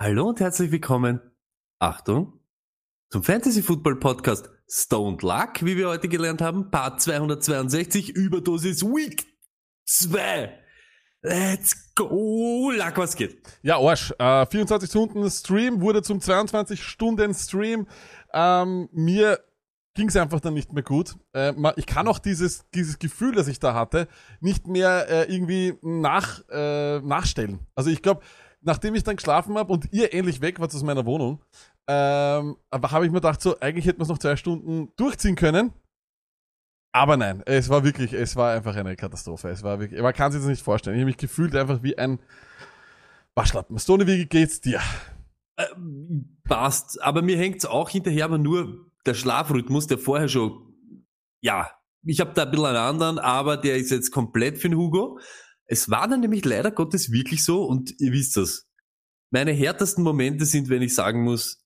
Hallo und herzlich willkommen. Achtung. Zum Fantasy Football Podcast Stoned Luck, wie wir heute gelernt haben. Part 262, Überdosis Week 2. Let's go. Luck, was geht? Ja, Arsch. Äh, 24 Stunden Stream wurde zum 22 Stunden Stream. Ähm, mir ging es einfach dann nicht mehr gut. Äh, ich kann auch dieses, dieses Gefühl, das ich da hatte, nicht mehr äh, irgendwie nach, äh, nachstellen. Also ich glaube, nachdem ich dann geschlafen habe und ihr ähnlich weg wart aus meiner Wohnung, ähm, habe ich mir gedacht, so, eigentlich hätten wir es noch zwei Stunden durchziehen können. Aber nein, es war wirklich, es war einfach eine Katastrophe. Es war wirklich, man kann sich das nicht vorstellen. Ich habe mich gefühlt einfach wie ein Waschlappen. Stone, wie geht's dir? Ähm, passt. Aber mir hängt's auch hinterher, aber nur der Schlafrhythmus, der vorher schon, ja, ich habe da ein bisschen einen anderen, aber der ist jetzt komplett für den Hugo. Es war dann nämlich leider Gottes wirklich so und ihr wisst das. Meine härtesten Momente sind, wenn ich sagen muss,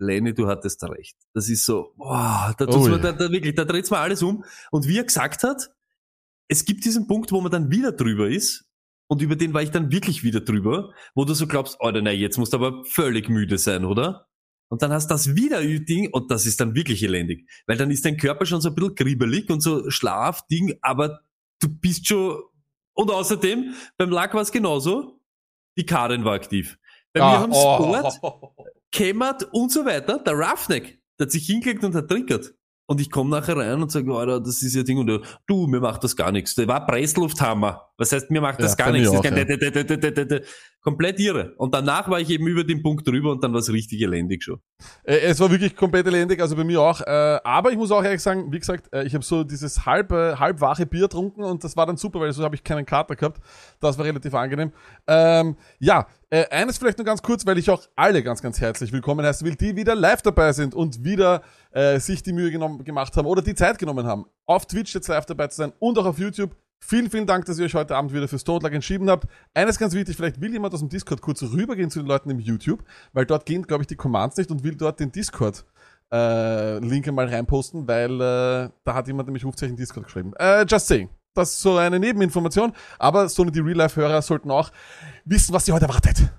Lenny, du hattest recht. Das ist so, boah, da, Oh ja. da, da wirklich, da dreht's mir alles um. Und wie er gesagt hat, es gibt diesen Punkt, wo man dann wieder drüber ist. Und über den war ich dann wirklich wieder drüber, wo du so glaubst, oh nein, jetzt musst du aber völlig müde sein, oder? Und dann hast du das wieder Ding und das ist dann wirklich elendig. Weil dann ist dein Körper schon so ein bisschen kribbelig und so Schlafding, aber du bist schon, und außerdem, beim Lack war es genauso, die Karin war aktiv. Bei mir haben Sport, Kämmert und so weiter. Der Roughneck, der hat sich hingelegt und hat triggert. Und ich komme nachher rein und sage, Alter, das ist ja Ding. Und du, mir macht das gar nichts. Der war Presslufthammer. Was heißt, mir macht das Ja, gar nichts. Das auch, ist kein ja. Komplett irre. Und danach war ich eben über den Punkt drüber und dann war es richtig elendig schon. Äh, es war wirklich komplett elendig, also bei mir auch. Äh, aber ich muss auch ehrlich sagen, wie gesagt, äh, ich habe so dieses halb, äh, halb wache Bier getrunken und das war dann super, weil so habe ich keinen Kater gehabt. Das war relativ angenehm. Ähm, ja, eines vielleicht nur ganz kurz, weil ich auch alle ganz, ganz herzlich willkommen heißen will, die wieder live dabei sind und wieder äh, sich die Mühe genommen, gemacht haben oder die Zeit genommen haben, auf Twitch jetzt live dabei zu sein und auch auf YouTube. Vielen, vielen Dank, dass ihr euch heute Abend wieder für Stone Luck entschieden habt. Eines ganz wichtig, vielleicht will jemand aus dem Discord kurz rübergehen zu den Leuten im YouTube, weil dort gehen, glaube ich, die Commands nicht und will dort den Discord äh, Link einmal reinposten, weil äh, da hat jemand nämlich Rufzeichen Discord geschrieben. Äh, just saying. Das ist so eine Nebeninformation, aber so die Real-Life-Hörer sollten auch wissen, was sie heute erwartet.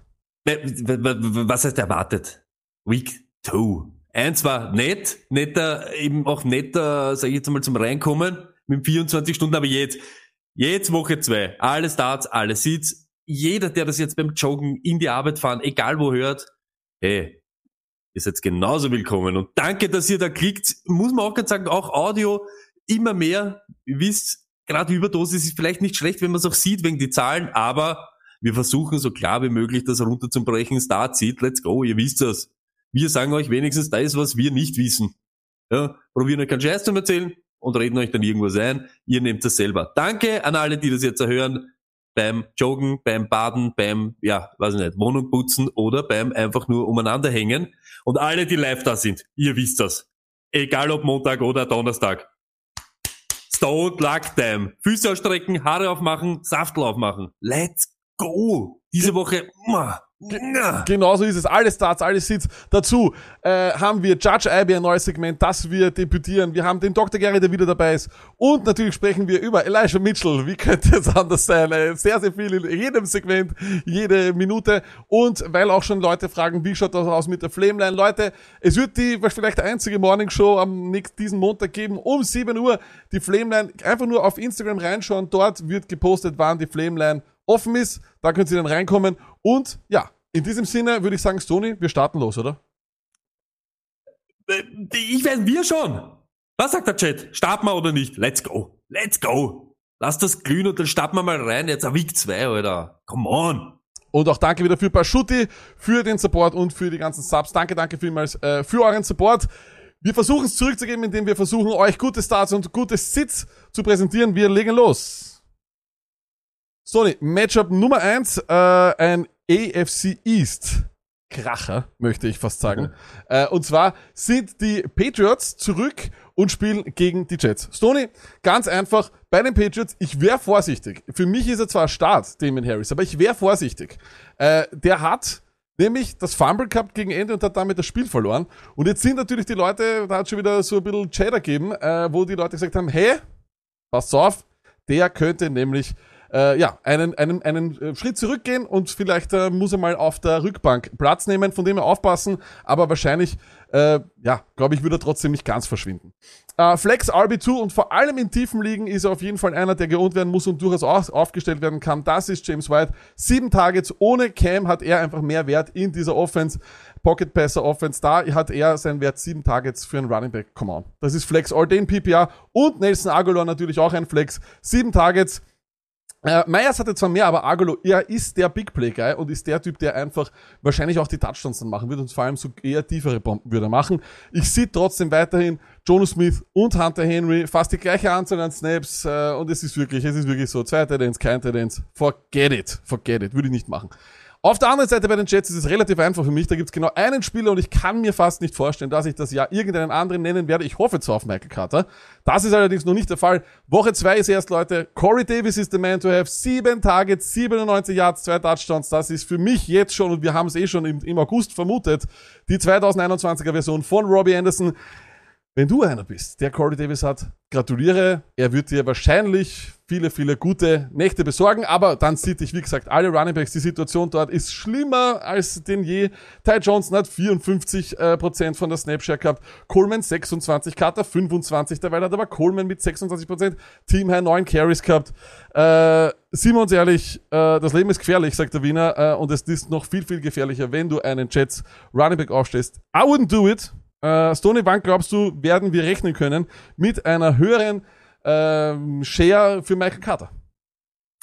W- Was heißt erwartet? Week 2. Eins war nett, netter, eben auch netter, sage ich jetzt mal, zum Reinkommen mit 24 Stunden, aber jetzt, jetzt Woche 2. Alle Starts, alle Seats. Jeder, der das jetzt beim Joggen in die Arbeit fahren, egal wo hört, hey, ihr seid genauso willkommen. Und danke, dass ihr da klickt. Muss man auch ganz sagen, auch Audio immer mehr. Ihr wisst, gerade Überdosis ist vielleicht nicht schlecht, wenn man es auch sieht wegen die Zahlen, aber wir versuchen so klar wie möglich das runterzubrechen. Start zieht, let's go, ihr wisst das. Wir sagen euch wenigstens das, was wir nicht wissen. Ja, probieren euch keinen Scheiß zu erzählen und reden euch dann irgendwas ein. Ihr nehmt das selber. Danke an alle, die das jetzt hören. Beim Joggen, beim Baden, beim, ja, weiß ich nicht, Wohnung putzen oder beim einfach nur umeinander hängen. Und alle, die live da sind, ihr wisst das. Egal ob Montag oder Donnerstag. Stone Luck Time. Füße ausstrecken, Haare aufmachen, Saftel aufmachen. Let's go. Diese Woche, muah, muah. Genau so ist es. Alle Starts, alle Sits. Dazu äh, haben wir Judge Ivy, ein neues Segment, das wir debütieren. Wir haben den Dr. Gary, der wieder dabei ist. Und natürlich sprechen wir über Elijah Mitchell. Wie könnte es anders sein? Äh, sehr, sehr viel in jedem Segment, jede Minute. Und weil auch schon Leute fragen, wie schaut das aus mit der Flameline? Leute, es wird die vielleicht einzige Morning Show am nächsten, diesen Montag geben, um 7 Uhr. Die Flameline, einfach nur auf Instagram reinschauen. Dort wird gepostet, wann die Flameline offen ist. Da könnt ihr dann reinkommen. Und ja, in diesem Sinne würde ich sagen, Stony, wir starten los, oder? Äh, Ich weiß, wir schon. Was sagt der Chat? Starten wir oder nicht? Let's go. Let's go. Lass das glühen und dann starten wir mal rein. Jetzt ein Week 2, Alter. Come on. Und auch danke wieder für Paschuti, für den Support und für die ganzen Subs. Danke, danke vielmals äh, für euren Support. Wir versuchen es zurückzugeben, indem wir versuchen, euch gute Starts und gute Sits zu präsentieren. Wir legen los. Sony, Matchup Nummer eins, äh, ein AFC East. Kracher, möchte ich fast sagen. Äh, und zwar sind die Patriots zurück und spielen gegen die Jets. Stoney, ganz einfach, bei den Patriots, ich wäre vorsichtig. Für mich ist er zwar Start, Damien Harris, aber ich wäre vorsichtig. Äh, der hat nämlich das Fumble gehabt gegen Ende und hat damit das Spiel verloren. Und jetzt sind natürlich die Leute, da hat schon wieder so ein bisschen Cheddar gegeben, äh, wo die Leute gesagt haben, hey, passt auf, der könnte nämlich äh, ja, einen, einen, einen äh, Schritt zurückgehen und vielleicht äh, muss er mal auf der Rückbank Platz nehmen, von dem er aufpassen, aber wahrscheinlich, äh, ja, glaube ich, würde er trotzdem nicht ganz verschwinden. Äh, Flex RB2 und vor allem in tiefen Ligen ist er auf jeden Fall einer, der geohnt werden muss und durchaus auch aufgestellt werden kann. Das ist James White. Sieben Targets ohne Cam hat er einfach mehr Wert in dieser Offense. Pocket Passer Offense, da hat er seinen Wert sieben Targets für einen Running Back. Come on. Das ist Flex Ordain PPR und Nelson Aguilar natürlich auch ein Flex. Sieben Targets. Äh, Myers hatte zwar mehr, aber Agolo, er ist der Big Play Guy und ist der Typ, der einfach wahrscheinlich auch die Touchdowns dann machen wird und vor allem so eher tiefere Bomben würde machen. Ich sehe trotzdem weiterhin Jonas Smith und Hunter Henry fast die gleiche Anzahl an Snaps äh, und es ist wirklich, es ist wirklich so, zwei Titans, kein Titans, forget it, forget it, würde ich nicht machen. Auf der anderen Seite bei den Jets ist es relativ einfach für mich. Da gibt's genau einen Spieler und ich kann mir fast nicht vorstellen, dass ich das Jahr irgendeinen anderen nennen werde. Ich hoffe zwar auf Michael Carter. Das ist allerdings noch nicht der Fall. Woche zwei ist erst, Leute. Corey Davis ist the man to have. Sieben Targets, 97 Yards, zwei Touchdowns. Das ist für mich jetzt schon, und wir haben es eh schon im, im August vermutet, die 2021er Version von Robbie Anderson. Wenn du einer bist, der Corey Davis hat, gratuliere. Er wird dir wahrscheinlich viele, viele gute Nächte besorgen, aber dann sieht dich, wie gesagt, alle Running Backs, die Situation dort ist schlimmer als denn je. Ty Johnson hat 54% äh, Prozent von der Snapshare gehabt, Coleman 26, Carter 25, dabei hat aber Coleman mit 26%, Team High 9 Carries gehabt. Äh, uns ehrlich, äh, das Leben ist gefährlich, sagt der Wiener, äh, und es ist noch viel, viel gefährlicher, wenn du einen Jets Running Back aufstellst. I wouldn't do it. Äh, Stony Bank, glaubst du, werden wir rechnen können mit einer höheren ähm, Share für Michael Carter?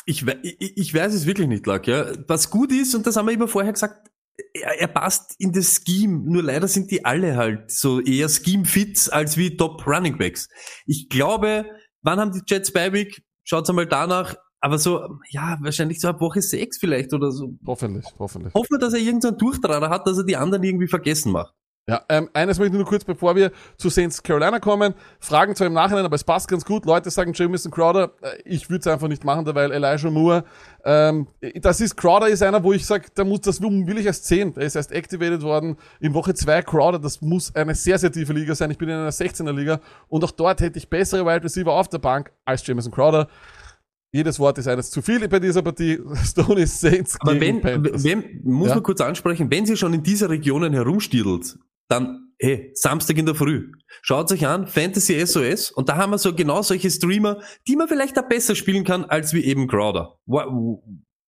Ich, ich, ich weiß es wirklich nicht, Lack, ja. Was gut ist, und das haben wir immer vorher gesagt, er, er passt in das Scheme, nur leider sind die alle halt so eher Scheme-Fits als wie Top Running Backs. Ich glaube, wann haben die Jets bei Week? Schaut's einmal danach, aber so, ja, wahrscheinlich so ab Woche 6 vielleicht oder so. Hoffentlich, hoffentlich. Hoffen wir, dass er irgendeinen Durchtrader hat, dass er die anderen irgendwie vergessen macht. Ja, ähm, eines möchte ich nur kurz, bevor wir zu Saints Carolina kommen. Fragen zwar im Nachhinein, aber es passt ganz gut. Leute sagen Jamison Crowder. Äh, Ich würde es einfach nicht machen, weil Elijah Moore, ähm, das ist, Crowder ist einer, wo ich sage, da muss, das will ich erst sehen. Er ist erst activated worden in Woche zwei Crowder, das muss eine sehr, sehr tiefe Liga sein. Ich bin in einer 16er Liga und auch dort hätte ich bessere Wide Receiver auf der Bank als Jamison Crowder. Jedes Wort ist eines zu viel bei dieser Partie. Stone ist Saints Aber wenn, wenn, muss Ja. man kurz ansprechen, wenn sie schon in dieser Regionen herumstiedelt, dann, hey, Samstag in der Früh. Schaut euch an, Fantasy SOS, und da haben wir so genau solche Streamer, die man vielleicht da besser spielen kann, als wie eben Crowder. Wa-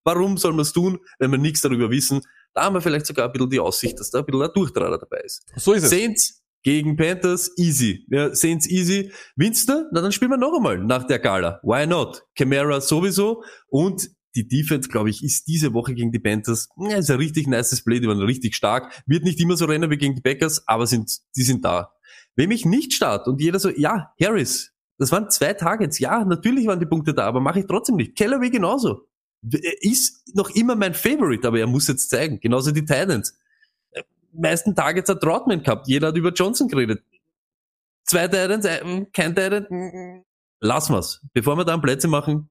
Warum soll man es tun, wenn wir nichts darüber wissen? Da haben wir vielleicht sogar ein bisschen die Aussicht, dass da ein bisschen ein Durchtrader dabei ist. So ist es. Saints gegen Panthers, easy. Ja, Saints easy. Winster? Na, dann spielen wir noch einmal nach der Gala. Why not? Camara sowieso. Und die Defense, glaube ich, ist diese Woche gegen die Panthers, ja, ist ein richtig nices Play, die waren richtig stark. Wird nicht immer so rennen wie gegen die Packers, aber sind, die sind da. Wenn mich nicht start und jeder so, ja, Harris, das waren zwei Targets, ja, natürlich waren die Punkte da, aber mache ich trotzdem nicht. Callaway genauso. Ist noch immer mein Favorite, aber er muss jetzt zeigen. Genauso die Titans meisten Targets hat Trotman gehabt. Jeder hat über Johnson geredet. Zwei Titans, äh, kein Titan. mm, Lassen wir's. Bevor wir dann Plätze machen,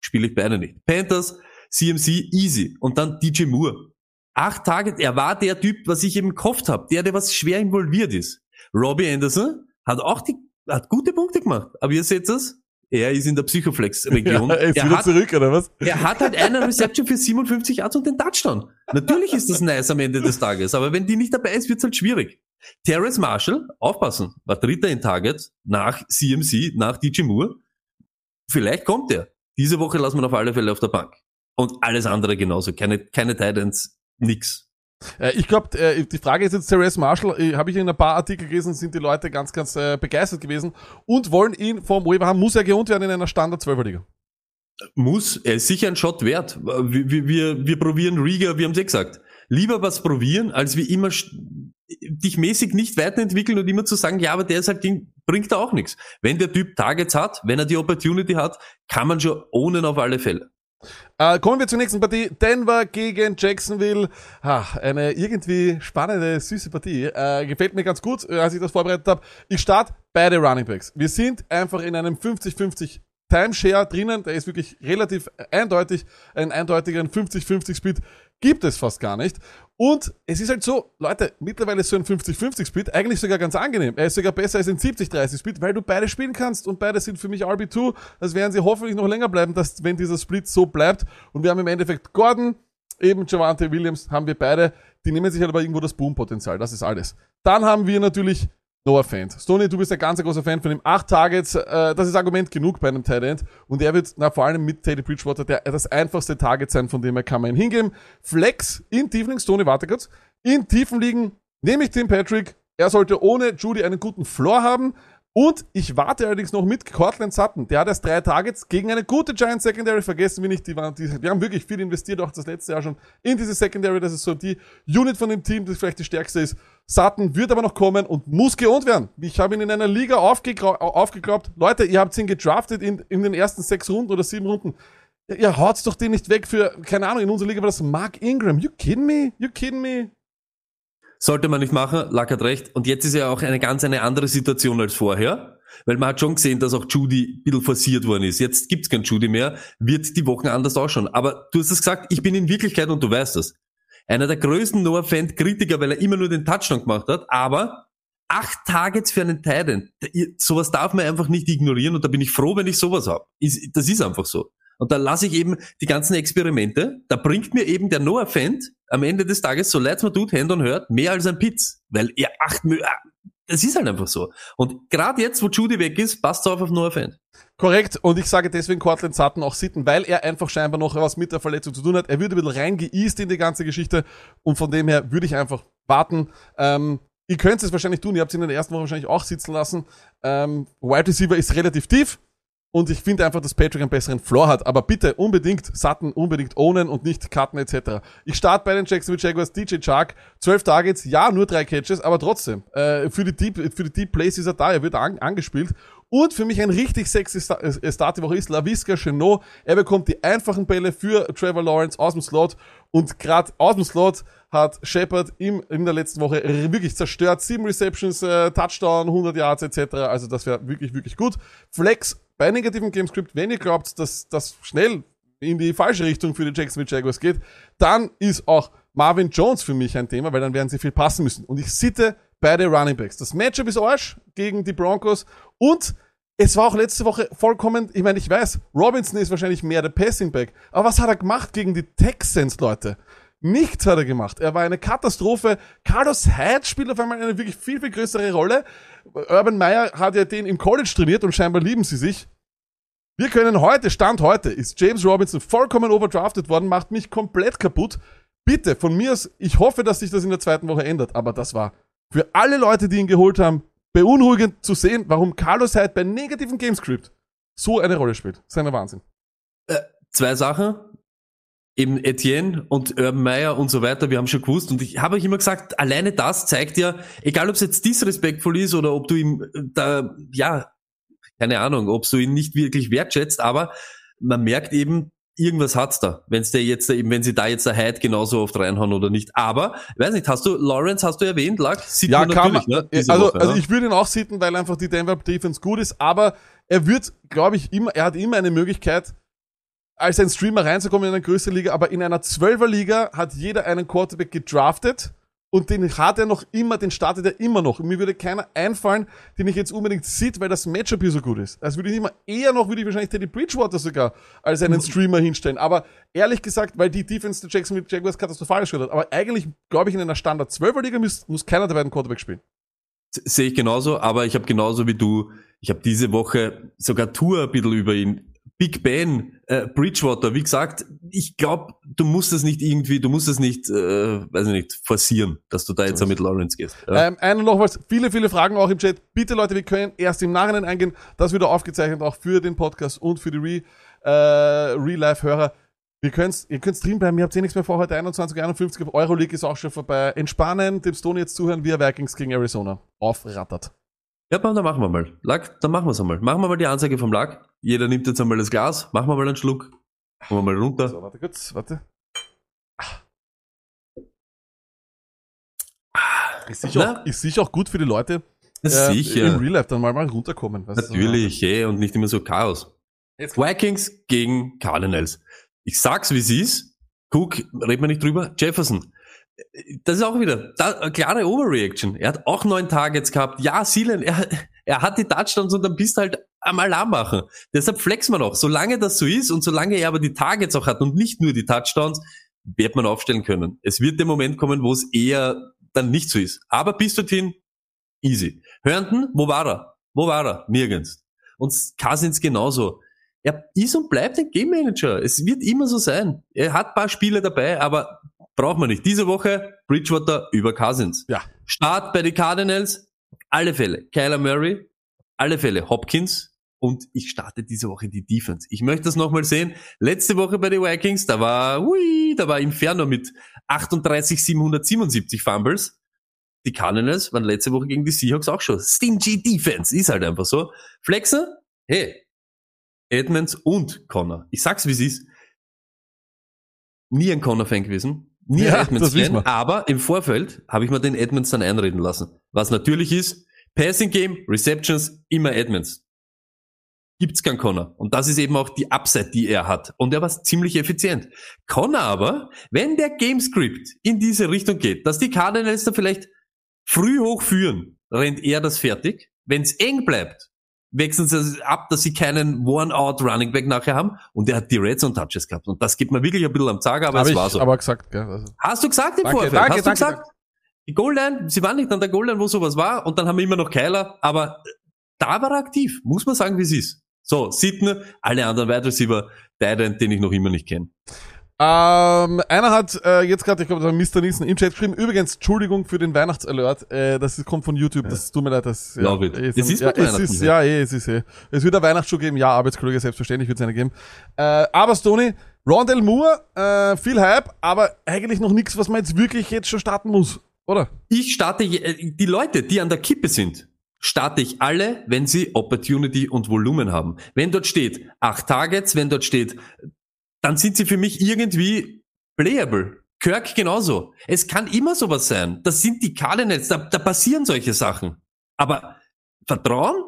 spiele ich beide nicht. Panthers, CMC, easy. Und dann DJ Moore. Acht Targets, er war der Typ, was ich eben gehofft habe. Der, der was schwer involviert ist. Robbie Anderson hat auch die, hat gute Punkte gemacht. Aber ihr seht das? Er ist in der Psychoflex-Region. Ja, er ist er, wieder hat, zurück, oder was? er hat halt einen Reception für 57 Yards und den Touchdown. Natürlich ist das nice am Ende des Tages, aber wenn die nicht dabei ist, wird's halt schwierig. Terrence Marshall, aufpassen, war Dritter in Target nach CMC, nach DJ Moore. Vielleicht kommt er. Diese Woche lassen wir auf alle Fälle auf der Bank. Und alles andere genauso. Keine, keine Titans, nix. Äh, ich glaube, äh, die Frage ist jetzt, Therese Marshall, äh, habe ich in ein paar Artikel gelesen, sind die Leute ganz, ganz äh, begeistert gewesen und wollen ihn vom Waiver haben. Muss er geohnt werden in einer Standard 12er Liga? Muss, er ist sicher ein Shot wert. Wir, wir, wir, wir probieren Riga, wir haben es eh gesagt. Lieber was probieren, als wie immer dich mäßig nicht weiterentwickeln und immer zu sagen, ja, aber der ist halt Ding, bringt da auch nichts. Wenn der Typ Targets hat, wenn er die Opportunity hat, kann man schon ohne auf alle Fälle. Äh, kommen wir zur nächsten Partie. Denver gegen Jacksonville. Ah, eine irgendwie spannende, süße Partie. Äh, gefällt mir ganz gut, äh, als ich das vorbereitet habe. Ich starte beide Running Backs. Wir sind einfach in einem 50-50 Timeshare drinnen. Der ist wirklich relativ eindeutig. Einen eindeutigen 50-50 Speed gibt es fast gar nicht. Und es ist halt so, Leute, mittlerweile ist so ein 50-50 Speed eigentlich sogar ganz angenehm. Er ist sogar besser als ein 70-30 Speed, weil du beide spielen kannst und beide sind für mich RB2. Das werden sie hoffentlich noch länger bleiben, dass, wenn dieser Split so bleibt. Und wir haben im Endeffekt Gordon, eben Javante Williams, haben wir beide. Die nehmen sich halt aber irgendwo das Boom-Potenzial. Das ist alles. Dann haben wir natürlich Noah Fant. Stoney, du bist ein ganz großer Fan von ihm. Acht Targets, äh, das ist Argument genug bei einem Tight. Und er wird, na, vor allem mit Teddy Bridgewater, der, das einfachste Target sein, von dem er kann man ihn hingeben. Flex in tiefen Ligen, Stoney, warte kurz. In tiefen Ligen nehme ich Tim Patrick. Er sollte ohne Judy einen guten Floor haben. Und ich warte allerdings noch mit Cortland Sutton. Der hat erst drei Targets gegen eine gute Giant Secondary. Vergessen wir nicht, die, waren, die, die haben wirklich viel investiert, auch das letzte Jahr schon in diese Secondary. Das ist so die Unit von dem Team, das vielleicht die stärkste ist. Sutton wird aber noch kommen und muss geohnt werden. Ich habe ihn in einer Liga aufgeglaubt. Leute, ihr habt ihn gedraftet in, in den ersten sechs Runden oder sieben Runden. Ihr, ihr haut's doch den nicht weg für, keine Ahnung, in unserer Liga war das Mark Ingram. You kidding me? You kidding me? Sollte man nicht machen, Lack hat recht. Und jetzt ist ja auch eine ganz eine andere Situation als vorher. Weil man hat schon gesehen, dass auch Judy ein bisschen forciert worden ist. Jetzt gibt's kein Judy mehr, wird die Wochen anders ausschauen. Aber du hast es gesagt, ich bin in Wirklichkeit, und du weißt das, einer der größten Noah Fan-Kritiker, weil er immer nur den Touchdown gemacht hat, aber acht Targets für einen Titan. Sowas darf man einfach nicht ignorieren und da bin ich froh, wenn ich sowas habe. Das ist einfach so. Und da lasse ich eben die ganzen Experimente, da bringt mir eben der Noah Fent am Ende des Tages, so leid's mir tut, Hand on hört, mehr als ein Pitz. Weil er acht, das ist halt einfach so. Und gerade jetzt, wo Judy weg ist, passt auf auf Noah Fent. Korrekt. Und ich sage deswegen Cortland Sutton auch sitten, weil er einfach scheinbar noch was mit der Verletzung zu tun hat. Er wird ein bisschen reingeeast in die ganze Geschichte. Und von dem her würde ich einfach warten. Ähm, ihr könnt es wahrscheinlich tun. Ihr habt es in der ersten Woche wahrscheinlich auch sitzen lassen. Ähm, Wide Receiver ist relativ tief. Und ich finde einfach, dass Patrick einen besseren Floor hat. Aber bitte unbedingt Sutton, unbedingt ownen und nicht cutten etc. Ich starte bei den Jacksonville Jaguars DJ Chark. 12 Targets, ja, nur drei Catches, aber trotzdem. Äh, für, die Deep, für die Deep Plays ist er da, er wird an, angespielt. Und für mich ein richtig sexy äh, Start die Woche ist LaVisca Chenot. Er bekommt die einfachen Bälle für Trevor Lawrence aus dem Slot. Und gerade aus dem Slot hat Shepard im, in der letzten Woche wirklich zerstört. Sieben Receptions, äh, Touchdown, 100 Yards etc. Also das wäre wirklich, wirklich gut. Flex bei negativen Gamescript, wenn ihr glaubt, dass das schnell in die falsche Richtung für die Jacksonville Jaguars geht, dann ist auch Marvin Jones für mich ein Thema, weil dann werden sie viel passen müssen. Und ich sitte beide Running Backs. Das Matchup ist Arsch gegen die Broncos und es war auch letzte Woche vollkommen, ich meine, ich weiß, Robinson ist wahrscheinlich mehr der Passing Back, aber was hat er gemacht gegen die Texans, Leute? Nichts hat er gemacht. Er war eine Katastrophe. Carlos Hyde spielt auf einmal eine wirklich viel, viel größere Rolle. Urban Meyer hat ja den im College trainiert und scheinbar lieben sie sich. Wir können heute, Stand heute, ist James Robinson vollkommen overdrafted worden, macht mich komplett kaputt. Bitte, von mir aus, ich hoffe, dass sich das in der zweiten Woche ändert, aber das war für alle Leute, die ihn geholt haben, beunruhigend zu sehen, warum Carlos Hyde bei negativen Gamescript so eine Rolle spielt. Ein Wahnsinn. Äh, zwei Sachen eben Etienne und Urban Meyer und so weiter, wir haben schon gewusst und ich habe euch immer gesagt, alleine das zeigt ja, egal ob es jetzt disrespektvoll ist oder ob du ihm äh, da, ja, keine Ahnung, ob du ihn nicht wirklich wertschätzt, aber man merkt eben, irgendwas hat's da, wenn's der jetzt eben, wenn sie da jetzt der Hyde genauso oft reinhauen oder nicht. Aber, weiß nicht, hast du, Lawrence hast du erwähnt, lag? Sieht ja, kann man, ne, also, Woche, also ich würde ihn auch sitzen, weil einfach die Denver Defense gut ist, aber er wird, glaube ich, immer, er hat immer eine Möglichkeit, als ein Streamer reinzukommen in eine größere Liga, aber in einer Zwölferliga hat jeder einen Quarterback gedraftet und den hat er noch immer, den startet er immer noch. Und mir würde keiner einfallen, den ich jetzt unbedingt sieht, weil das Matchup hier so gut ist. Also würde ich immer, eher noch würde ich wahrscheinlich Teddy Bridgewater sogar als einen Streamer hinstellen. Aber ehrlich gesagt, weil die Defense der Jackson mit Jaguars katastrophal gespielt hat. Aber eigentlich, glaube ich, in einer Standard 12er Liga muss, muss keiner der beiden Quarterback spielen. Sehe ich genauso, aber ich habe genauso wie du, ich habe diese Woche sogar Tour ein bisschen über ihn Big Ben, äh, Bridgewater, wie gesagt, ich glaube, du musst es nicht irgendwie, du musst es nicht, äh, weiß ich nicht, forcieren, dass du da jetzt so mit Lawrence gehst. Ja. Ähm, einer noch was, viele, viele Fragen auch im Chat. Bitte Leute, wir können erst im Nachhinein eingehen. Das wird aufgezeichnet auch für den Podcast und für die Re, äh, Real-Life-Hörer. Wir könnt's, ihr könnt drin bleiben, ihr habt eh nichts mehr vor, heute 21, 51, Euroleague ist auch schon vorbei. Entspannen, dem Stone jetzt zuhören, wie er Vikings gegen Arizona aufrattert. Ja, dann machen wir mal. Lack, dann machen wir es einmal. Machen wir mal die Ansage vom Lack. Jeder nimmt jetzt einmal das Glas, machen wir mal einen Schluck. Kommen wir mal runter. So, warte kurz, warte. Ist sicher, auch, ist sicher auch gut für die Leute, äh, sicher. im Real Life dann mal, mal runterkommen. weißt du. Natürlich, eh, und nicht immer so Chaos. Vikings gegen Cardinals. Ich sag's, wie es ist. Cook, reden wir nicht drüber. Jefferson. Das ist auch wieder da, klare Overreaction. Er hat auch neun Targets gehabt. Ja, Sealand, er, er hat die Touchdowns und dann bist du halt am Alarm machen. Deshalb flexen wir noch. Solange das so ist und solange er aber die Targets auch hat und nicht nur die Touchdowns, wird man aufstellen können. Es wird der Moment kommen, wo es eher dann nicht so ist. Aber bis dorthin, easy. Herndon, wo war er? Wo war er? Nirgends. Und Cousins genauso. Er ist und bleibt ein Game Manager. Es wird immer so sein. Er hat ein paar Spiele dabei, aber braucht man nicht. Diese Woche Bridgewater über Cousins. Ja. Start bei den Cardinals, alle Fälle. Kyler Murray, alle Fälle. Hopkins. Und ich starte diese Woche die Defense. Ich möchte das nochmal sehen. Letzte Woche bei den Vikings, da war, hui, da war Inferno mit 38, 777 Fumbles. Die Cardinals waren letzte Woche gegen die Seahawks auch schon. Stingy Defense, ist halt einfach so. Flexer, hey, Edmonds und Connor. Ich sag's wie es ist. Nie ein Connor-Fan gewesen. Nie Ja, ein Edmonds-Fan. Aber im Vorfeld habe ich mir den Edmonds dann einreden lassen. Was natürlich ist, Passing Game, Receptions, immer Edmonds. Gibt's keinen Connor. Und das ist eben auch die Upside, die er hat. Und er war ziemlich effizient. Connor aber, wenn der Gamescript in diese Richtung geht, dass die Cardinals da vielleicht früh hoch führen, rennt er das fertig. Wenn's eng bleibt, wechseln sie ab, dass sie keinen One-Out-Running Back nachher haben. Und er hat die Red Zone Touches gehabt. Und das gibt mir wirklich ein bisschen am Zager, aber Habe es ich war so. aber gesagt, gell? Also, Hast du gesagt im Danke, Vorfeld? danke, Hast du danke, gesagt? Die Goal-Line, sie waren nicht an der Goal-Line, wo sowas war, und dann haben wir immer noch Keiler, aber da war er aktiv, muss man sagen, wie es ist. So, Sitten, alle anderen Wide Receiver, der, den ich noch immer nicht kenne. Ähm, einer hat äh, jetzt gerade, ich glaube, das war Mr. Nielsen im Chat geschrieben. Übrigens, Entschuldigung für den Weihnachtsalert. Äh, das ist, kommt von YouTube. Das tut mir leid. Das, ja, Love it. eh, Es ist ja, es ist, ja. eh, es ist eh. Es wird eine Weihnachtsshow geben. Ja, Arbeitskollege, selbstverständlich wird es eine geben. Äh, aber Stoney, Rondell Moore, äh, viel Hype, aber eigentlich noch nichts, was man jetzt wirklich jetzt schon starten muss, oder? Ich starte, äh, die Leute, die an der Kippe sind, starte ich alle, wenn sie Opportunity und Volumen haben. Wenn dort steht acht Targets, wenn dort steht, dann sind sie für mich irgendwie playable. Kirk genauso. Es kann immer sowas sein. Das sind die Cardinals, da, da passieren solche Sachen. Aber Vertrauen?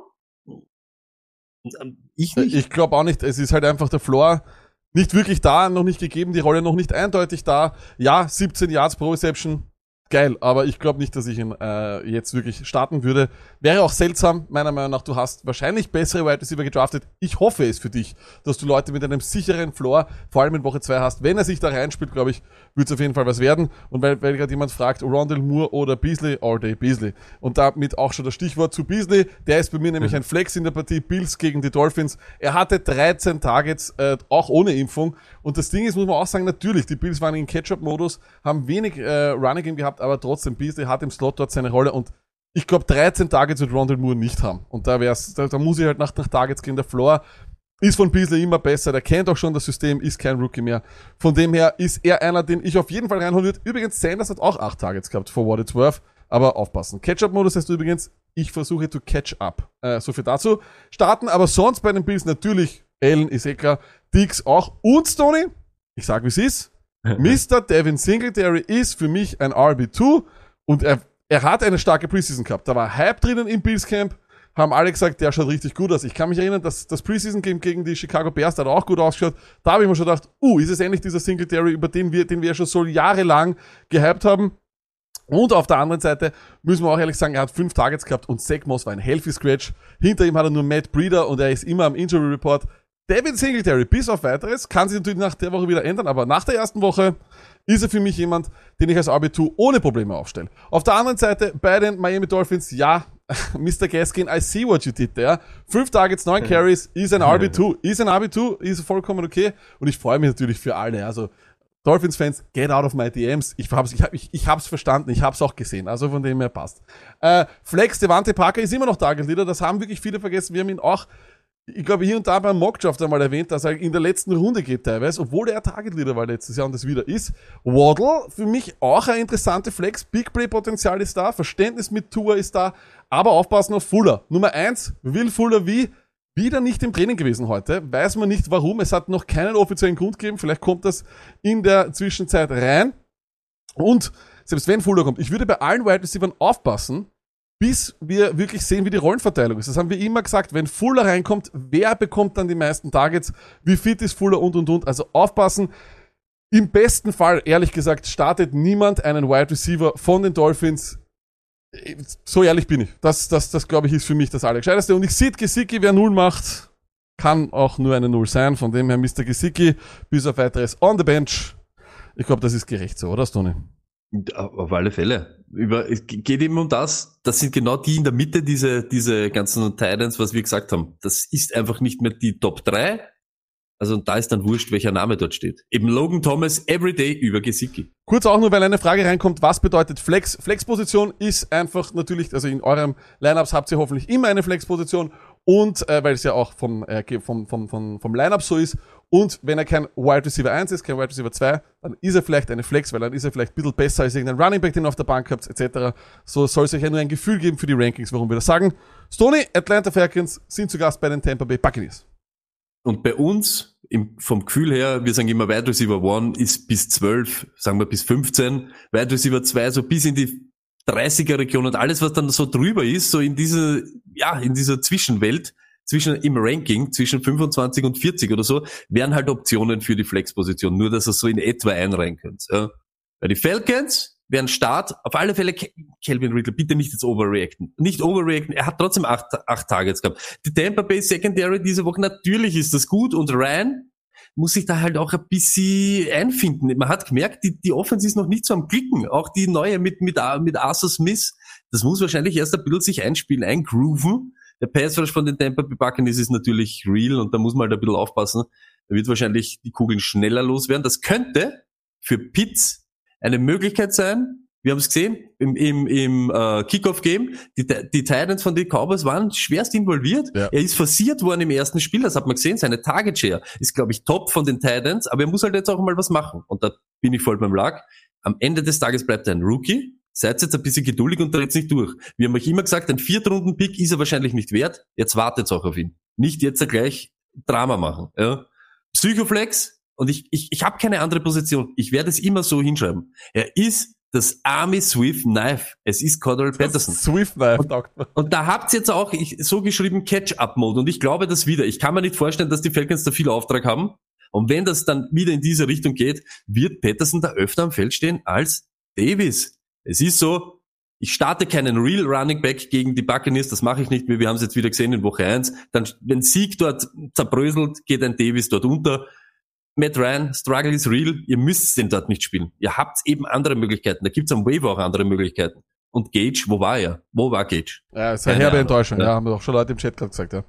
Ich nicht. Ich glaube auch nicht. Es ist halt einfach der Floor nicht wirklich da, noch nicht gegeben, die Rolle noch nicht eindeutig da. Ja, 17 Yards pro Reception. Geil, aber ich glaube nicht, dass ich ihn äh, jetzt wirklich starten würde. Wäre auch seltsam, meiner Meinung nach. Du hast wahrscheinlich bessere Wide Receiver gedraftet. Ich hoffe es für dich, dass du Leute mit einem sicheren Floor, vor allem in Woche 2 hast. Wenn er sich da reinspielt, glaube ich, wird es auf jeden Fall was werden. Und weil, weil gerade jemand fragt, Rondell Moore oder Beasley, all day Beasley. Und damit auch schon das Stichwort zu Beasley. Der ist bei mir nämlich ein Flex in der Partie Bills gegen die Dolphins. Er hatte 13 Targets, äh, auch ohne Impfung. Und das Ding ist, muss man auch sagen, natürlich, die Bills waren in Catch-up-Modus, haben wenig äh, Running Game gehabt, aber trotzdem, Beasley hat im Slot dort seine Rolle und ich glaube, 13 Targets wird Rondell Moore nicht haben. Und da wär's, da, da muss ich halt nach, nach Targets gehen. Der Floor ist von Beasley immer besser. Der kennt auch schon das System, ist kein Rookie mehr. Von dem her ist er einer, den ich auf jeden Fall reinholen würde. Übrigens, Sanders hat auch 8 Targets gehabt, for what it's worth. Aber aufpassen. Catch-up-Modus heißt übrigens, ich versuche to catch up. Äh, so viel dazu. Starten, aber sonst bei den Bills natürlich, Allen ist eh Dix auch. Und Stoney, ich sag wie es ist, Mr. Devin Singletary ist für mich ein RB2 und er, er hat eine starke Preseason gehabt. Da war Hype drinnen im Bills Camp, haben alle gesagt, der schaut richtig gut aus. Ich kann mich erinnern, dass das Preseason Game gegen die Chicago Bears, hat auch gut ausgeschaut. Da habe ich mir schon gedacht, uh, ist es endlich dieser Singletary, über den wir, den wir schon so jahrelang gehypt haben. Und auf der anderen Seite müssen wir auch ehrlich sagen, er hat fünf Targets gehabt und Zach Moss war ein healthy Scratch. Hinter ihm hat er nur Matt Breeder und er ist immer am Injury Report. Devin Singletary, bis auf weiteres, kann sich natürlich nach der Woche wieder ändern, aber nach der ersten Woche ist er für mich jemand, den ich als RB2 ohne Probleme aufstelle. Auf der anderen Seite bei den Miami Dolphins, ja, Mr. Gaskin, I see what you did there. Fünf Targets, neun Carries, ist ein RB2, ist ein RB2, ist vollkommen okay. Und ich freue mich natürlich für alle. Also Dolphins-Fans, get out of my DMs. Ich hab's, ich, hab, ich, ich hab's verstanden, ich hab's auch gesehen. Also von dem her passt. Äh, Flex, Devante Parker ist immer noch Target Leader. Das haben wirklich viele vergessen. Wir haben ihn auch, ich glaube, hier und da beim Mockdraft einmal erwähnt, dass er in der letzten Runde geht teilweise, obwohl er Target Leader war letztes Jahr und das wieder ist. Waddle, für mich auch eine interessante Flex. Big Play Potenzial ist da, Verständnis mit Tour ist da, aber aufpassen auf Fuller. Nummer eins, will Fuller wie? wieder nicht im Training gewesen heute. Weiß man nicht warum. Es hat noch keinen offiziellen Grund gegeben. Vielleicht kommt das in der Zwischenzeit rein. Und selbst wenn Fuller kommt, ich würde bei allen Wide Receivers aufpassen, bis wir wirklich sehen, wie die Rollenverteilung ist. Das haben wir immer gesagt. Wenn Fuller reinkommt, wer bekommt dann die meisten Targets? Wie fit ist Fuller und und und? Also aufpassen. Im besten Fall, ehrlich gesagt, startet niemand einen Wide Receiver von den Dolphins. So ehrlich bin ich. Das, das, das glaube ich, ist für mich das Allergescheiteste. Und ich sehe Gesicki, wer Null macht, kann auch nur eine Null sein. Von dem her Mr. Gesicki, bis auf weiteres on the bench. Ich glaube, das ist gerecht so, oder, Stoney? Auf alle Fälle. Über, es geht eben um das. Das sind genau die in der Mitte, diese, diese ganzen Titans, was wir gesagt haben. Das ist einfach nicht mehr die Top 3. Also da ist dann wurscht, welcher Name dort steht. Eben Logan Thomas Everyday über Gesicki. Kurz auch nur, weil eine Frage reinkommt, was bedeutet Flex? Flexposition ist einfach natürlich, also in eurem Lineups habt ihr hoffentlich immer eine Flexposition und äh, weil es ja auch vom, äh, vom, vom, vom, vom Lineup so ist. Und wenn er kein Wide Receiver 1 ist, kein Wide Receiver 2, dann ist er vielleicht eine Flex, weil dann ist er vielleicht ein bisschen besser als irgendein Running Back, den ihr auf der Bank habt, etc. So soll es euch ja nur ein Gefühl geben für die Rankings, warum wir das sagen. Stoney, Atlanta Falcons sind zu Gast bei den Tampa Bay Buccaneers. Und bei uns, im, vom Gefühl her, wir sagen immer, Wide Receiver 1 ist bis 12, sagen wir bis 15, Wide Receiver 2 so bis in die 30er Region und alles, was dann so drüber ist, so in diese, ja, in dieser Zwischenwelt, zwischen im Ranking, zwischen 25 und 40 oder so, wären halt Optionen für die Flexposition, nur dass ihr so in etwa einreihen könnt. Ja. Bei die Falcons wären Start, auf alle Fälle Calvin Riddle, bitte nicht jetzt overreacten. Nicht overreacten, er hat trotzdem acht, acht Targets gehabt. Die Tampa Bay Secondary diese Woche, natürlich ist das gut und Ryan muss sich da halt auch ein bisschen einfinden. Man hat gemerkt, die, die Offense ist noch nicht so am Klicken. Auch die neue mit, mit, mit Arthur Smith, das muss wahrscheinlich erst ein bisschen sich einspielen, eingrooven. Der Pass Rush von den Tampa Bay Buccaneers ist natürlich real und da muss man halt ein bisschen aufpassen. Da wird wahrscheinlich die Kugeln schneller loswerden. Das könnte für Pitts eine Möglichkeit sein. Wir haben es gesehen im, im, im äh, Kickoff-Game. Die, die Titans von den Cowboys waren schwerst involviert. Ja. Er ist forciert worden im ersten Spiel, das hat man gesehen. Seine Target Share ist, glaube ich, top von den Titans, aber er muss halt jetzt auch mal was machen. Und da bin ich voll beim Lag. Am Ende des Tages bleibt er ein Rookie. Seid jetzt ein bisschen geduldig und dreht nicht durch. Wir haben euch immer gesagt, ein Viertrunden-Pick ist er wahrscheinlich nicht wert. Jetzt wartet's auch auf ihn. Nicht jetzt gleich Drama machen. Ja. Psychoflex, und ich, ich, ich habe keine andere Position. Ich werde es immer so hinschreiben. Er ist das Army Swift Knife. Es ist Cordell Patterson. Swift Knife, Doktor. Und da habt ihr jetzt auch ich, so geschrieben Catch-up-Mode. Und ich glaube das wieder. Ich kann mir nicht vorstellen, dass die Falcons da viel Auftrag haben. Und wenn das dann wieder in diese Richtung geht, wird Patterson da öfter am Feld stehen als Davis. Es ist so, ich starte keinen Real Running Back gegen die Buccaneers, das mache ich nicht mehr. Wir haben es jetzt wieder gesehen in Woche 1. Dann, wenn Sieg dort zerbröselt, geht ein Davis dort unter. Matt Ryan, Struggle is real, ihr müsst den dort nicht spielen. Ihr habt eben andere Möglichkeiten. Da gibt's am Waiver auch andere Möglichkeiten. Und Gage, wo war er? Wo war Gage? Ja, ist eine herbe. Enttäuschung. Ja. Ja. haben wir auch schon Leute im Chat gerade gesagt, ja.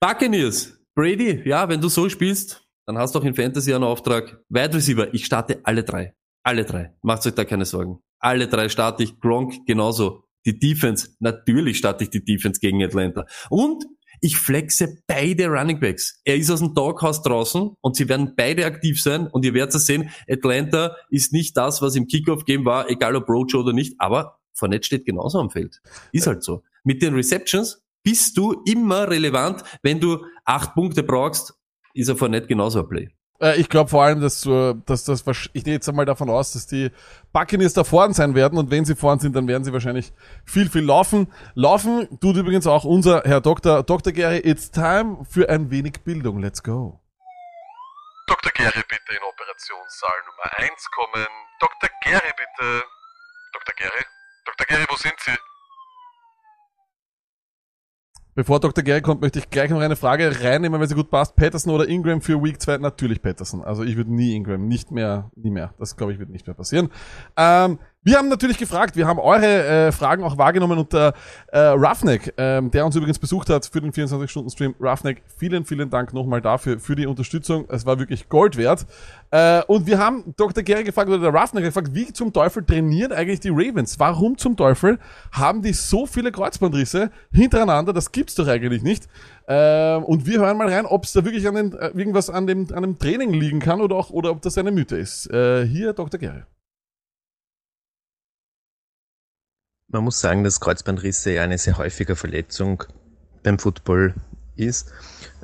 Buccaneers, Brady, ja, wenn du so spielst, dann hast du auch in Fantasy einen Auftrag. Wide Receiver, ich starte alle drei. Alle drei. Macht euch da keine Sorgen. Alle drei starte ich. Gronk genauso. Die Defense, natürlich starte ich die Defense gegen Atlanta. Und ich flexe beide Running Backs. Er ist aus dem Doghouse draußen und sie werden beide aktiv sein und ihr werdet es sehen, Atlanta ist nicht das, was im Kickoff-Game war, egal ob Roadshow oder nicht, aber Fournette steht genauso am Feld. Ist halt so. Mit den Receptions bist du immer relevant. Wenn du acht Punkte brauchst, ist er Fournette genauso ein Play. Äh, ich glaube vor allem, dass, dass das, ich gehe jetzt einmal davon aus, dass die Buccaneers da vorn sein werden und wenn sie vorn sind, dann werden sie wahrscheinlich viel, viel laufen. Laufen tut übrigens auch unser Herr Dr. Dr. Gary, it's time für ein wenig Bildung. Let's go. Dr. Gary bitte in Operationssaal Nummer 1 kommen. Dr. Gary bitte. Dr. Gary? Dr. Gary, wo sind Sie? Bevor Dr. Gary kommt, möchte ich gleich noch eine Frage reinnehmen, wenn sie gut passt. Patterson oder Ingram für Week 2? Natürlich Patterson. Also ich würde nie Ingram, nicht mehr, nie mehr. Das glaube ich wird nicht mehr passieren. Ähm, wir haben natürlich gefragt, wir haben eure äh, Fragen auch wahrgenommen unter äh, Roughneck, ähm, der uns übrigens besucht hat für den 24-Stunden-Stream. Roughneck, vielen, vielen Dank nochmal dafür, für die Unterstützung. Es war wirklich Gold wert. Äh, und wir haben Dr. Gary gefragt, oder der Roughneck gefragt, wie zum Teufel trainieren eigentlich die Ravens? Warum zum Teufel haben die so viele Kreuzbandrisse hintereinander? Das gibt's doch eigentlich nicht. Ähm, und wir hören mal rein, ob es da wirklich an den, äh, irgendwas an dem, an dem Training liegen kann oder auch, oder ob das eine Mythe ist. Äh, hier Dr. Gary. Man muss sagen, dass Kreuzbandrisse ja eine sehr häufige Verletzung beim Football ist.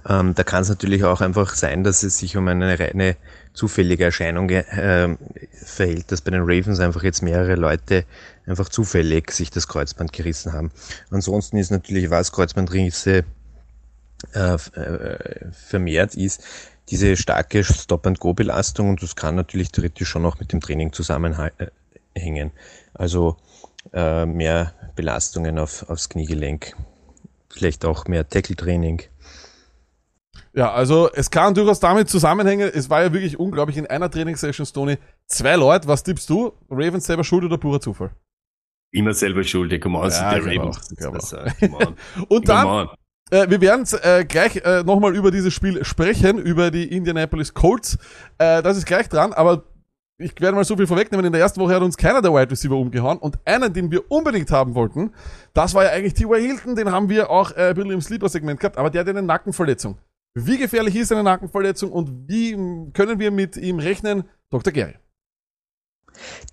Ähm, da kann es natürlich auch einfach sein, dass es sich um eine reine zufällige Erscheinung äh, verhält, dass bei den Ravens einfach jetzt mehrere Leute einfach zufällig sich das Kreuzband gerissen haben. Ansonsten ist natürlich, was Kreuzbandrisse äh, äh, vermehrt ist, diese starke Stop-and-Go-Belastung und das kann natürlich theoretisch schon auch mit dem Training zusammenhängen. Also äh, mehr Belastungen auf, aufs Kniegelenk, vielleicht auch mehr Tackle-Training. Ja, also es kann durchaus damit zusammenhängen. Es war ja wirklich unglaublich in einer Trainingssession, Stoney, zwei Leute. Was tippst du? Ravens selber schuld oder purer Zufall? Immer selber schuld, komm on, Ja, der Ravens. auch, Das, äh, come on. Und Come dann, on. äh, wir werden äh, gleich äh, nochmal über dieses Spiel sprechen, über die Indianapolis Colts. Äh, das ist gleich dran, aber ich werde mal so viel vorwegnehmen. In der ersten Woche hat uns keiner der Wide Receiver umgehauen und einen, den wir unbedingt haben wollten, das war ja eigentlich T.Y. Hilton, den haben wir auch äh, ein bisschen im Sleeper-Segment gehabt, aber der hat eine Nackenverletzung. Wie gefährlich ist eine Nackenverletzung und wie mh, können wir mit ihm rechnen? Dr. Gary.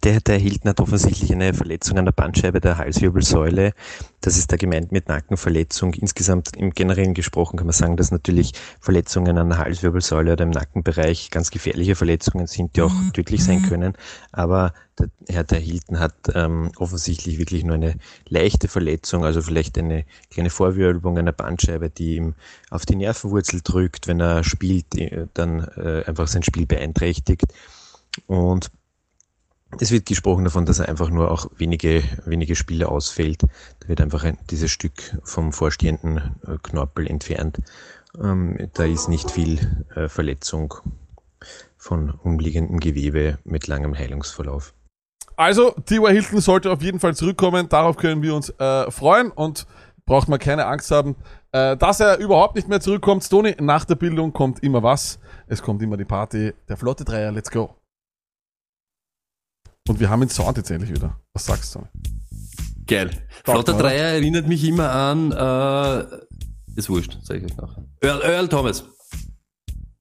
Der, der Hilton hat offensichtlich eine Verletzung an der Bandscheibe der Halswirbelsäule. Das ist da gemeint mit Nackenverletzung. Insgesamt im Generellen gesprochen kann man sagen, dass natürlich Verletzungen an der Halswirbelsäule oder im Nackenbereich ganz gefährliche Verletzungen sind, die auch tödlich sein können. Aber der Herr der Hilton hat ähm, offensichtlich wirklich nur eine leichte Verletzung, also vielleicht eine kleine Vorwölbung einer Bandscheibe, die ihm auf die Nervenwurzel drückt, wenn er spielt, äh, dann äh, einfach sein Spiel beeinträchtigt. Und es wird gesprochen davon, dass er einfach nur auch wenige, wenige Spiele ausfällt. Da wird einfach ein, dieses Stück vom vorstehenden äh, Knorpel entfernt. Ähm, da ist nicht viel äh, Verletzung von umliegendem Gewebe mit langem Heilungsverlauf. Also, T.Y. Hilton sollte auf jeden Fall zurückkommen. Darauf können wir uns äh, freuen und braucht man keine Angst haben, äh, dass er überhaupt nicht mehr zurückkommt. Stoney, nach der Bildung kommt immer was. Es kommt immer die Party. Der Flotte Dreier, let's go. Und wir haben den Sound jetzt endlich wieder. Was sagst du? Geil. Flotter? Dreier erinnert mich immer an, äh, ist wurscht, sag ich euch nachher. Earl, Earl Thomas.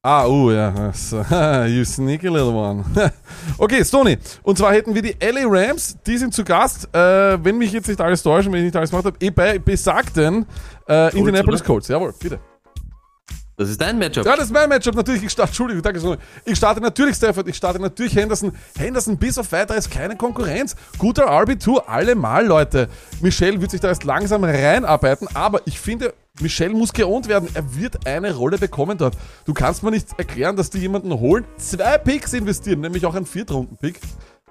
Ah, oh ja. So, you sneaky little one. okay, Stoney. Und zwar hätten wir die LA Rams, die sind zu Gast, äh, wenn mich jetzt nicht alles täuschen, wenn ich nicht alles gemacht habe, eh bei besagten äh, Indianapolis oder? Colts. Jawohl, bitte. Das ist dein Matchup. Ja, das ist mein Matchup. Natürlich, ich starte, Entschuldigung, danke so. Ich starte natürlich Stafford, ich starte natürlich Henderson. Henderson bis auf weiteres keine Konkurrenz. Guter RB2, allemal, Leute. Michel wird sich da erst langsam reinarbeiten, aber ich finde, Michel muss geohnt werden. Er wird eine Rolle bekommen dort. Du kannst mir nicht erklären, dass die jemanden holen, zwei Picks investieren, nämlich auch einen Viertrunden-Pick.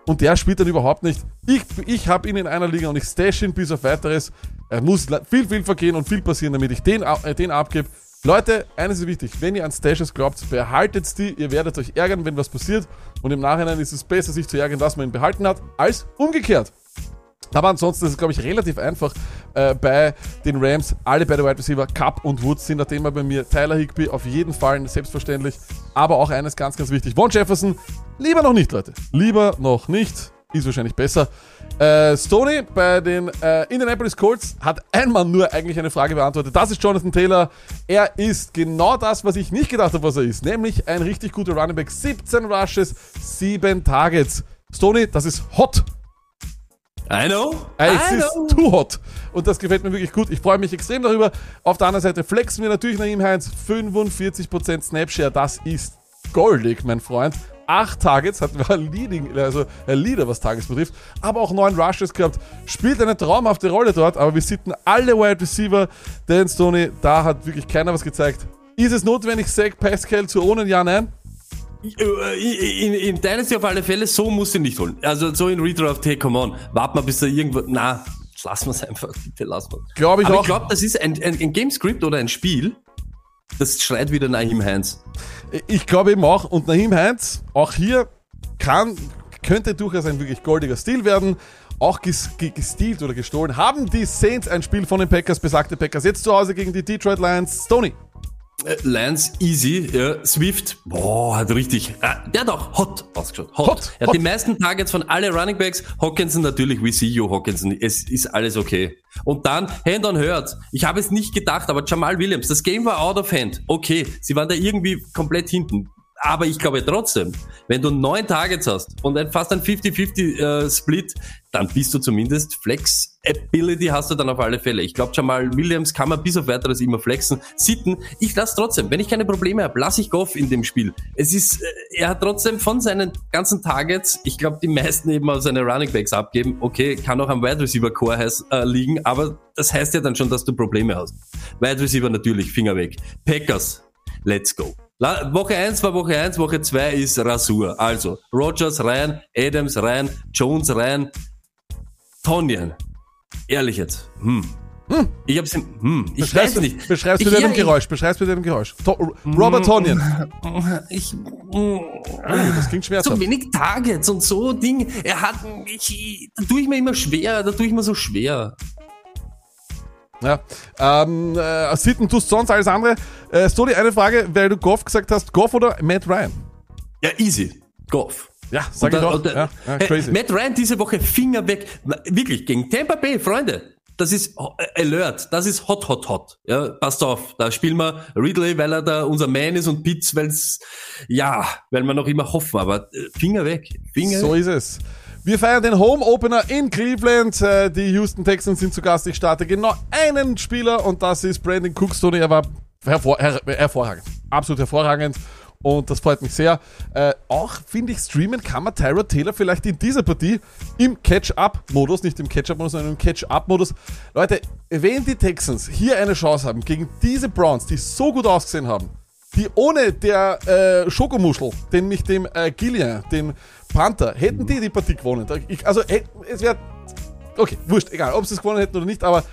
Und der spielt dann überhaupt nicht. Ich, ich habe ihn in einer Liga und ich stash ihn bis auf weiteres. Er muss viel, viel vergehen und viel passieren, damit ich den, äh, den abgebe. Leute, eines ist wichtig, wenn ihr an Stashes glaubt, behaltet die, ihr werdet euch ärgern, wenn was passiert und im Nachhinein ist es besser, sich zu ärgern, dass man ihn behalten hat, als umgekehrt. Aber ansonsten ist es, glaube ich, relativ einfach äh, bei den Rams. Alle bei der Wide Receiver, Cup und Woods sind das Thema bei mir. Tyler Higby auf jeden Fall, selbstverständlich. Aber auch eines ganz, ganz wichtig. Von Jefferson, lieber noch nicht, Leute. Lieber noch nicht. Ist wahrscheinlich besser. Äh, Stoney bei den äh, Indianapolis Colts hat ein Mann nur eigentlich eine Frage beantwortet. Das ist Jonathan Taylor. Er ist genau das, was ich nicht gedacht habe, was er ist. Nämlich ein richtig guter Running Back. 17 Rushes, 7 Targets. Stoney, das ist hot. I know. Ey, I es ist know. too hot. Und das gefällt mir wirklich gut. Ich freue mich extrem darüber. Auf der anderen Seite flexen wir natürlich nach ihm Heinz. 45% Snapshare, das ist goldig, mein Freund. Acht Targets, hat Leading, also ein Leader, was Targets betrifft, aber auch neun Rushes gehabt. Spielt eine traumhafte Rolle dort, aber wir sitten alle Wide Receiver. Dan Stoney, da hat wirklich keiner was gezeigt. Ist es notwendig, Zach Pascal zu ohnen? Ja, nein? Äh, In, in Dynasty auf alle Fälle, so musst du ihn nicht holen. Also so in Redraft, hey, come on, wart mal, bis er irgendwo, na, lassen wir es einfach, bitte lassen wir Glaube ich Aber auch. ich glaube, das ist ein, ein, ein Gamescript oder ein Spiel, das schreit wieder nach ihm Heinz. Ich glaube eben auch. Und Nahim Heinz, auch hier kann, könnte durchaus ein wirklich goldiger Stil werden. Auch ges, ge, gestealt oder gestohlen. Haben die Saints ein Spiel von den Packers, besagte Packers, jetzt zu Hause gegen die Detroit Lions. Stoney. Äh, Lance easy, ja, Swift, boah, hat richtig, äh, der hat auch hot ausgeschaut. Hot. Hot, er hat hot. die meisten Targets von alle Running Backs. Hawkinson natürlich, we see you, Hawkinson. Es ist alles okay. Und dann, Hand on Hurt. Ich habe es nicht gedacht, aber Jamal Williams, das Game war out of hand. Okay, sie waren da irgendwie komplett hinten. Aber ich glaube trotzdem, wenn du neun Targets hast und fast ein 50-50 äh, dann bist du zumindest Flex-Ability hast du dann auf alle Fälle. Ich glaube, Jamal Williams kann man bis auf weiteres immer flexen. Sitten, ich lasse trotzdem, wenn ich keine Probleme habe, lasse ich Goff in dem Spiel. Es ist, äh, er hat trotzdem von seinen ganzen Targets, ich glaube, die meisten eben auf seine Running Backs abgeben. Okay, kann auch am Wide Receiver Core heiß, äh, liegen, aber das heißt ja dann schon, dass du Probleme hast. Wide Receiver natürlich, Finger weg. Packers, let's go. Woche 1 war Woche 1, Woche 2 ist Rasur. Also, Rogers rein, Adams rein, Jones rein, Tonyan. Ehrlich jetzt. Hm. Ich hab's in, hm, ich weiß nicht. beschreib's ich, mit deinem Geräusch. Beschreib's mit deinem Geräusch. To Robert Tonyan. Ich, Oh, das klingt zu schmerzhaft. wenig Targets und so Ding. Er hat, ich, da tue ich mir immer schwer, da tue ich mir so schwer. Ja. Ähm, äh, Sitten tust sonst alles andere. Äh, Stoli, eine Frage, weil du Goff gesagt hast. Goff oder Matt Ryan? Ja, easy. Goff. Ja, sag ich Und da- doch. da- Ja, ja, crazy. Matt Ryan diese Woche Finger weg. Wirklich, gegen Tampa Bay, Freunde. Das ist äh, Alert, das ist hot, hot, hot. Ja, passt auf, da spielen wir Ridley, weil er da unser Man ist und Pitts, weil's, ja, weil wir noch immer hoffen, aber äh, Finger weg, Finger So weg. ist es. Wir feiern den Home Opener in Cleveland. Äh, Die Houston Texans sind zu Gast. Ich starte genau einen Spieler und das ist Brandon Cooks. Tony, er war hervor her hervorragend. Absolut hervorragend. Und das freut mich sehr. Äh, auch finde ich, streamen kann man Tyrod Taylor vielleicht in dieser Partie im Catch-Up-Modus, nicht im Catch-Up-Modus, sondern im Catch-Up-Modus. Leute, wenn die Texans hier eine Chance haben gegen diese Browns, die so gut ausgesehen haben, die ohne der äh, Schokomuschel, den mich dem äh, Gillian, den Panther, hätten die die Partie gewonnen. Ich, also es wäre okay, wurscht, egal, ob sie es gewonnen hätten oder nicht, aber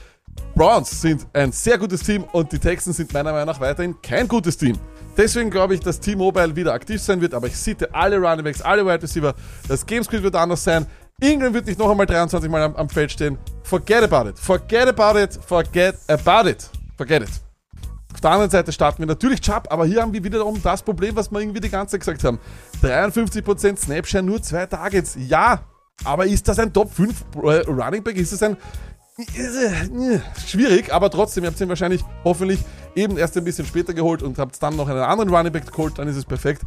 Browns sind ein sehr gutes Team und die Texans sind meiner Meinung nach weiterhin kein gutes Team. Deswegen glaube ich, dass T-Mobile wieder aktiv sein wird, aber ich sehe alle Running Backs, alle Wide Receiver, das Gamescript wird anders sein. Ingram wird nicht noch einmal 23 Mal am, am Feld stehen. Forget about it. Forget about it. Forget about it. Forget it. Der anderen Seite starten wir natürlich Chubb, aber hier haben wir wiederum das Problem, was wir irgendwie die ganze Zeit gesagt haben. 53% Snapshare, nur zwei Targets. Ja, aber ist das ein Top 5 äh, Running Back? Ist es ein äh, schwierig, aber trotzdem, ihr habt ihn wahrscheinlich hoffentlich eben erst ein bisschen später geholt und habt dann noch einen anderen Running Back geholt, dann ist es perfekt.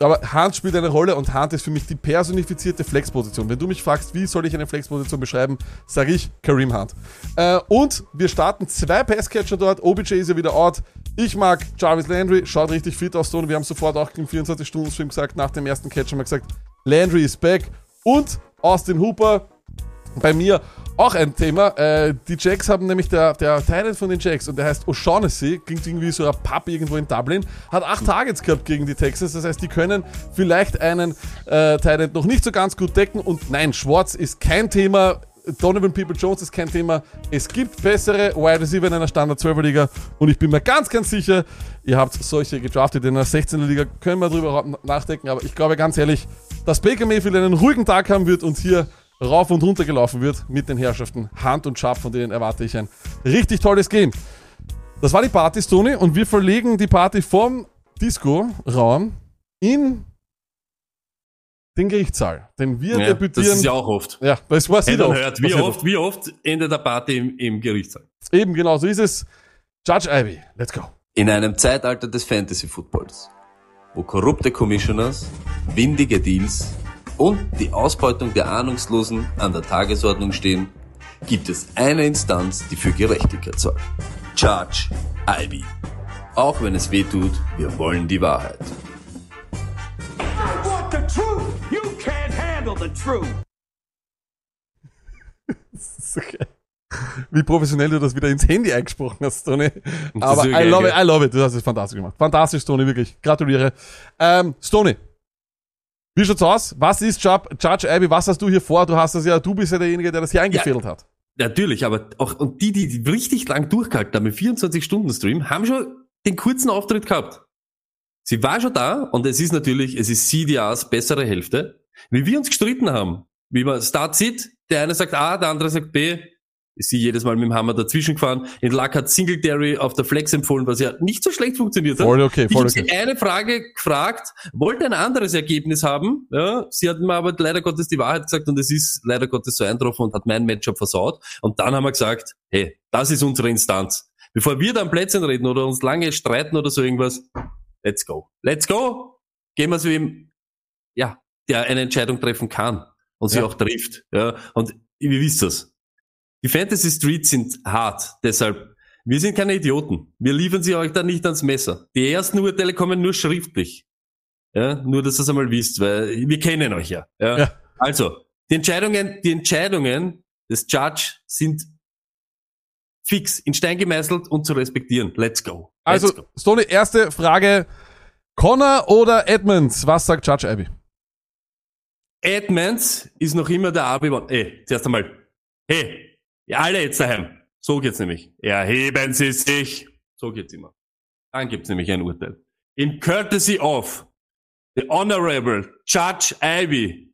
Aber Hunt spielt eine Rolle und Hunt ist für mich die personifizierte Flexposition. Wenn du mich fragst, wie soll ich eine Flexposition beschreiben, sage ich Kareem Hunt. Äh, und wir starten zwei Passcatcher dort. OBJ ist ja wieder out. Ich mag Jarvis Landry, schaut richtig fit aus. Und wir haben sofort auch im 24-Stunden-Stream gesagt, nach dem ersten Catch haben wir gesagt, Landry ist back. Und Austin Hooper, bei mir auch ein Thema. Äh, die Jacks haben nämlich der, der Teil von den Jacks und der heißt O'Shaughnessy, klingt irgendwie so ein Pub irgendwo in Dublin, hat acht Targets gehabt gegen die Texans. Das heißt, die können vielleicht einen äh, Teil noch nicht so ganz gut decken. Und nein, Schwarz ist kein Thema. Donovan People Jones ist kein Thema. Es gibt bessere Wide Receiver in einer Standard 12er Liga und ich bin mir ganz, ganz sicher, ihr habt solche gedraftet in einer 16er Liga, können wir drüber nachdenken, aber ich glaube ganz ehrlich, dass Baker Mayfield einen ruhigen Tag haben wird und hier rauf und runter gelaufen wird mit den Herrschaften Hand und Schaff, von denen erwarte ich ein richtig tolles Game. Das war die Party, Tony, und wir verlegen die Party vom Disco-Raum in den Gerichtssaal. Denn wir Ja, das debütieren. ist ja auch oft. ja, das war Hey, oft. hört, wie oft, wie oft endet der Party im, im Gerichtssaal? Eben, genau, so ist es. Judge Ivy, let's go. In einem Zeitalter des Fantasy Footballs, wo korrupte Commissioners, windige Deals und die Ausbeutung der Ahnungslosen an der Tagesordnung stehen, gibt es eine Instanz, die für Gerechtigkeit sorgt. Judge Ivy. Auch wenn es weh tut, wir wollen die Wahrheit. I want the truth. You can't handle the truth. Das ist so geil. Wie professionell du das wieder ins Handy eingesprochen hast, Tony. Aber I love it? I love it. Du hast es fantastisch gemacht. Fantastisch, Tony, wirklich. Gratuliere. Ähm, Stoney. Wie schaut's aus? Was ist Judge, Judge Ivy? Was hast du hier vor? Du hast das ja, du bist ja derjenige, der das hier eingefädelt hat. Natürlich, aber auch, und die, die, die richtig lang durchgehalten haben, im 24-Stunden-Stream, haben schon den kurzen Auftritt gehabt. Sie war schon da und es ist natürlich, es ist CDAs bessere Hälfte. Wie wir uns gestritten haben, wie man Start sieht, der eine sagt A, der andere sagt B, ist sie jedes Mal mit dem Hammer dazwischen gefahren. In Luck hat Singletary auf der Flex empfohlen, was ja nicht so schlecht funktioniert hat. Voll okay, Ich voll habe sie okay. eine Frage gefragt, wollte ein anderes Ergebnis haben. Ja, sie hat mir aber leider Gottes die Wahrheit gesagt und es ist leider Gottes so eintroffen und hat mein Matchup versaut. Und dann haben wir gesagt, hey, das ist unsere Instanz. Bevor wir dann Plätzchen reden oder uns lange streiten oder so irgendwas, let's go. Let's go! geben wir es ihm, ja, der eine Entscheidung treffen kann und sie Ja. auch trifft. Ja, und wie wisst das? Die Fantasy Streets sind hart, deshalb, wir sind keine Idioten. Wir liefern sie euch da nicht ans Messer. Die ersten Urteile kommen nur schriftlich. Ja, nur, dass ihr es einmal wisst, weil wir kennen euch ja. ja. Ja. Also, die Entscheidungen, die Entscheidungen des Judge sind fix, in Stein gemeißelt und zu respektieren. Let's go. Let's Also, go. Stoney, erste Frage. Connor oder Edmonds? Was sagt Judge Abbey? Edmonds ist noch immer der AB1. Ey, zuerst einmal. Hey, ihr alle jetzt daheim. So geht's nämlich. Erheben Sie sich. So geht's immer. Dann gibt's nämlich ein Urteil. In courtesy of the Honorable Judge Ivy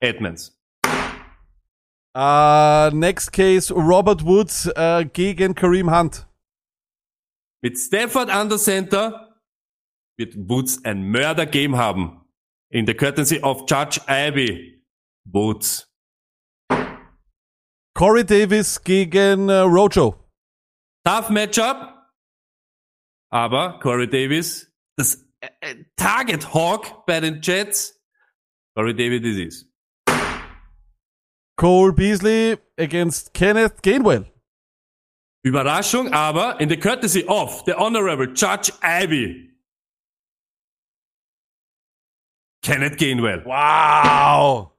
Edmonds. Uh, next case, Robert Woods äh, gegen Kareem Hunt. Mit Stafford an der Center wird Woods ein Mörder-Game haben. In the courtesy of Judge Ivy Woods. Corey Davis gegen äh, Rojo. Tough Matchup. Aber Corey Davis, das äh, äh, Target Hawk bei den Jets. Corey Davis ist es. Cole Beasley against Kenneth Gainwell. Überraschung, aber in the courtesy of the Honorable Judge Ivy. Kenneth Gainwell. Wow.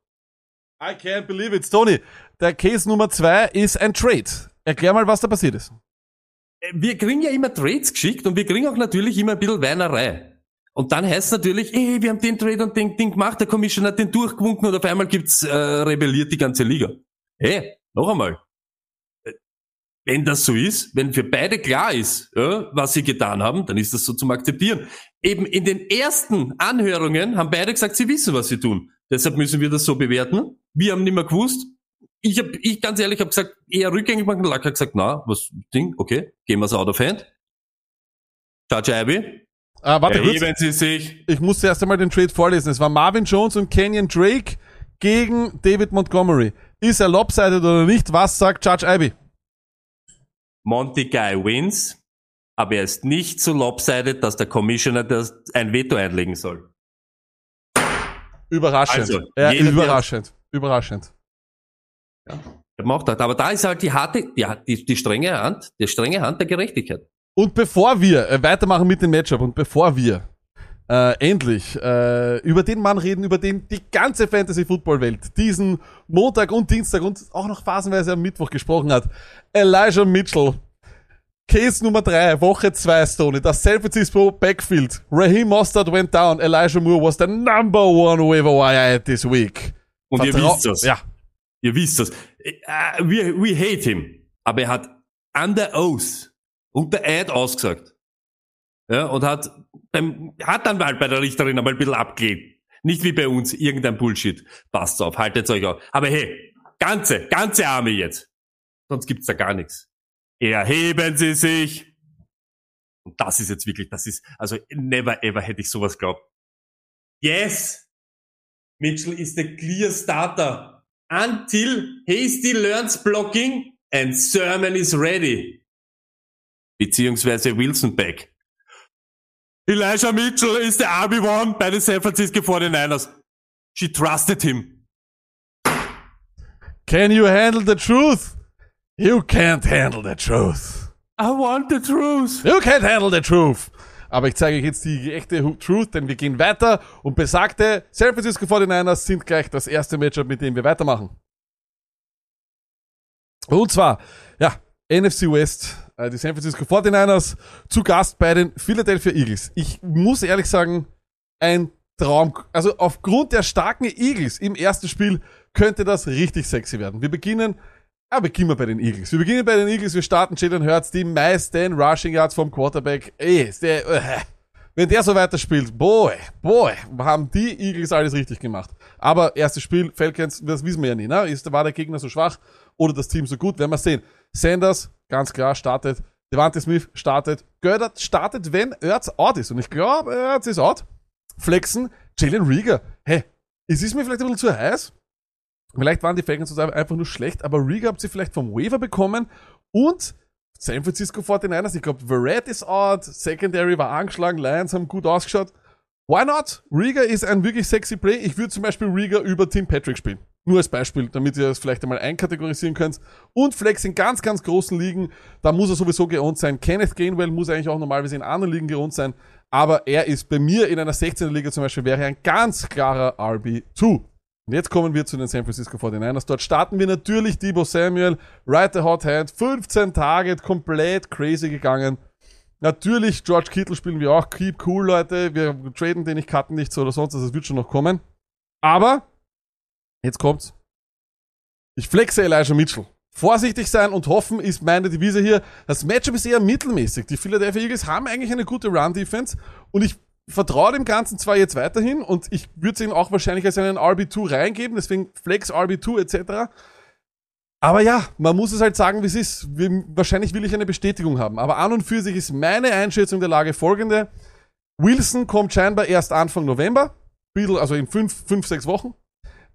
I can't believe it. Tony, der Case Nummer zwei ist ein Trade. Erklär mal, was da passiert ist. Wir kriegen ja immer Trades geschickt und wir kriegen auch natürlich immer ein bisschen Weinerei. Und dann heißt es natürlich, ey, wir haben den Trade und den Ding gemacht, der Commissioner hat den durchgewunken und auf einmal gibt's äh, rebelliert die ganze Liga. Hey, noch einmal. Äh, Wenn das so ist, wenn für beide klar ist, ja, was sie getan haben, dann ist das so zum Akzeptieren. Eben in den ersten Anhörungen haben beide gesagt, sie wissen, was sie tun. Deshalb müssen wir das so bewerten. Wir haben nicht mehr gewusst. Ich habe, ich ganz ehrlich, habe gesagt, eher rückgängig machen. Lack hat gesagt, na, was Ding, okay, gehen wir's out of hand. Judge Abbey, Ah, warte kurz. erheben Sie sich. Ich muss erst einmal den Trade vorlesen. Es war Marvin Jones und Kenyon Drake gegen David Montgomery. Ist er lopsided oder nicht? Was sagt Judge Ivy? Monty Guy wins, aber er ist nicht so lopsided, dass der Commissioner das ein Veto einlegen soll. Überraschend. Also, jeder, der- überraschend. Überraschend. Ich hab mir auch gedacht, aber da ist halt die harte, die, die, die strenge Hand, die strenge Hand der Gerechtigkeit. Und bevor wir äh, weitermachen mit dem Matchup und bevor wir äh, endlich äh, über den Mann reden, über den die ganze Fantasy-Football-Welt diesen Montag und Dienstag und auch noch phasenweise am Mittwoch gesprochen hat, Elijah Mitchell. Case Nummer 3, Woche 2, Stoney, das San Francisco Backfield. Raheem Mostert went down, Elijah Moore was the number one waiver wire this week. Und ihr Vertrau- wisst das. Ja, Ihr wisst das. Äh, We, we hate him. Aber er hat under oath unter Eid ausgesagt. Ja, und hat beim, hat dann mal bei der Richterin einmal ein bisschen abgelehnt. Nicht wie bei uns, irgendein Bullshit. Passt auf, haltet euch auf. Aber hey, ganze, ganze Arme jetzt. Sonst gibt's da gar nichts. Erheben Sie sich. Und das ist jetzt wirklich, das ist, also never ever hätte ich sowas glaubt. Yes! Mitchell is the clear starter until Hasty learns blocking and Sermon is ready. Beziehungsweise Wilson back. Elijah Mitchell is the RB1 bei den San Francisco 49ers. She trusted him. can you handle the truth? You can't handle the truth. I want the truth. You can't handle the truth. Aber ich zeige euch jetzt die echte Truth, denn wir gehen weiter und besagte San Francisco 49ers sind gleich das erste Matchup, mit dem wir weitermachen. Und zwar, ja, NFC West, äh, die San Francisco 49ers zu Gast bei den Philadelphia Eagles. Ich muss ehrlich sagen, ein Traum, also aufgrund der starken Eagles im ersten Spiel könnte das richtig sexy werden. Wir beginnen ja, beginnen wir bei den Eagles. Wir beginnen bei den Eagles. Wir starten Jalen Hurts, die meisten Rushing Yards vom Quarterback. Ey, der, äh, wenn der so weiterspielt, boy, boy, haben die Eagles alles richtig gemacht. Aber erstes Spiel, Falcons, das wissen wir ja nie, ne? Ist, war der Gegner so schwach oder das Team so gut? Werden wir sehen. Sanders, ganz klar, startet. Devante Smith startet. Gördert startet, wenn Ertz out ist. Und ich glaube, Ertz ist out. Flexen, Jalen Rieger. Hey, es ist mir vielleicht ein bisschen zu heiß. Vielleicht waren die Falcons einfach nur schlecht, aber Rieger habt ihr vielleicht vom Waiver bekommen und San Francisco 49ers, ich glaube, Verrett ist out, Secondary war angeschlagen, Lions haben gut ausgeschaut. Why not? Rieger ist ein wirklich sexy Play. Ich würde zum Beispiel Rieger über Tim Patrick spielen. Nur als Beispiel, damit ihr das vielleicht einmal einkategorisieren könnt. Und Flex in ganz, ganz großen Ligen, da muss er sowieso geohnt sein. Kenneth Gainwell muss eigentlich auch normalerweise in anderen Ligen geohnt sein. Aber er ist bei mir in einer 16er Liga zum Beispiel, wäre ein ganz klarer RB2. Und jetzt kommen wir zu den San Francisco 49ers. Dort starten wir natürlich Debo Samuel, right the hot hand, 15 Target, komplett crazy gegangen. Natürlich, George Kittle spielen wir auch. Keep cool, Leute. Wir traden den nicht, cutten nichts oder sonst, das wird schon noch kommen. Aber, jetzt kommt's. Ich flexe Elijah Mitchell. Vorsichtig sein und hoffen ist meine Devise hier. Das Matchup ist eher mittelmäßig. Die Philadelphia Eagles haben eigentlich eine gute Run-Defense und ich vertraue dem Ganzen zwar jetzt weiterhin und ich würde es ihnen auch wahrscheinlich als einen RB2 reingeben, deswegen Flex RB2 etc. Aber ja, man muss es halt sagen, wie es ist. Wahrscheinlich will ich eine Bestätigung haben. Aber an und für sich ist meine Einschätzung der Lage folgende. Wilson kommt scheinbar erst Anfang November. Also in fünf, fünf sechs Wochen.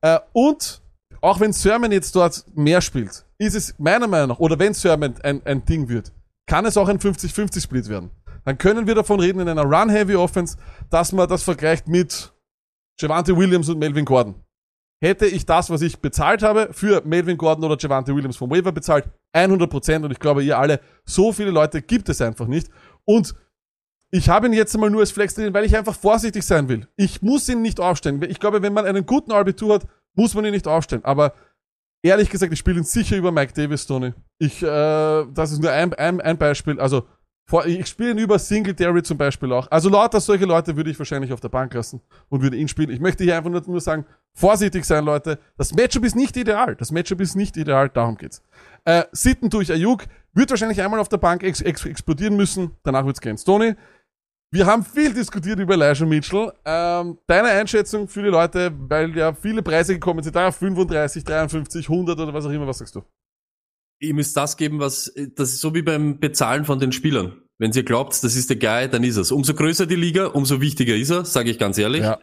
Äh, und auch wenn Sermon jetzt dort mehr spielt, ist es meiner Meinung nach, oder wenn Sermon ein, ein Ding wird, kann es auch ein 50-50-Split werden. Dann können wir davon reden in einer Run-Heavy-Offense, dass man das vergleicht mit Javante Williams und Melvin Gordon. Hätte ich das, was ich bezahlt habe, für Melvin Gordon oder Javante Williams vom Waiver bezahlt, 100% und ich glaube, ihr alle, so viele Leute gibt es einfach nicht. Und ich habe ihn jetzt einmal nur als Flex drin, weil ich einfach vorsichtig sein will. Ich muss ihn nicht aufstellen. Ich glaube, wenn man einen guten RB2 hat, muss man ihn nicht aufstellen. Aber ehrlich gesagt, ich spiele ihn sicher über Mike Davis, Tony. Ich, äh, das ist nur ein, ein, ein Beispiel. Also ich spiele ihn über Singletary zum Beispiel auch. Also lauter solche Leute würde ich wahrscheinlich auf der Bank lassen und würde ihn spielen. Ich möchte hier einfach nur, sagen, vorsichtig sein, Leute. Das Matchup ist nicht ideal. Das Matchup ist nicht ideal, darum geht's. Äh, Sitten durch Ayuk wird wahrscheinlich einmal auf der Bank ex ex explodieren müssen. Danach wird's gehen. Stoney. Wir haben viel diskutiert über Elijah Mitchell. Ähm, deine Einschätzung für die Leute, weil ja viele Preise gekommen sind, da 35, 53, 100 oder was auch immer, was sagst du? Ihr müsst das geben, was, das ist so wie beim Bezahlen von den Spielern. Wenn ihr glaubt, das ist der Guy, dann ist es. Umso größer die Liga, umso wichtiger ist er, sage ich ganz ehrlich. Ja.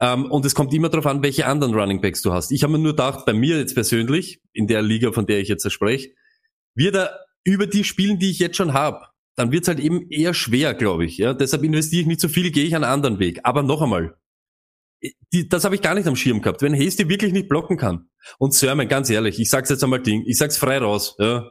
Ähm, und es kommt immer darauf an, welche anderen Running Backs du hast. Ich habe mir nur gedacht, bei mir jetzt persönlich, in der Liga, von der ich jetzt spreche, wird er über die Spielen, die ich jetzt schon habe, dann wird es halt eben eher schwer, glaube ich. Ja? Deshalb investiere ich nicht so viel, gehe ich einen anderen Weg. Aber noch einmal, die, das habe ich gar nicht am Schirm gehabt. Wenn Hasty wirklich nicht blocken kann und Sermon, ganz ehrlich, ich sag's jetzt einmal Ding, ich sag's frei raus, ja,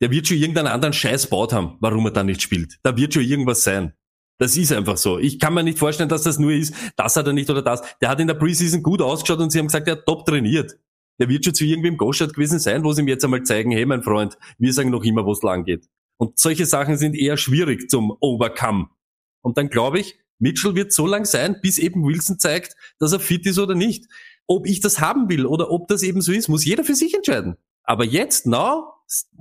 der wird schon irgendeinen anderen Scheiß baut haben, warum er da nicht spielt. Da wird schon irgendwas sein. Das ist einfach so. Ich kann mir nicht vorstellen, dass das nur ist, das hat er nicht oder das. Der hat in der Preseason gut ausgeschaut und sie haben gesagt, er hat top trainiert. Der wird schon zu irgendwem Goschert gewesen sein, wo sie ihm jetzt einmal zeigen, hey mein Freund, wir sagen noch immer, wo es lang geht. Und solche Sachen sind eher schwierig zum Overcome. Und dann glaube ich, Mitchell wird so lang sein, bis eben Wilson zeigt, dass er fit ist oder nicht. Ob ich das haben will oder ob das eben so ist, muss jeder für sich entscheiden. Aber jetzt, now,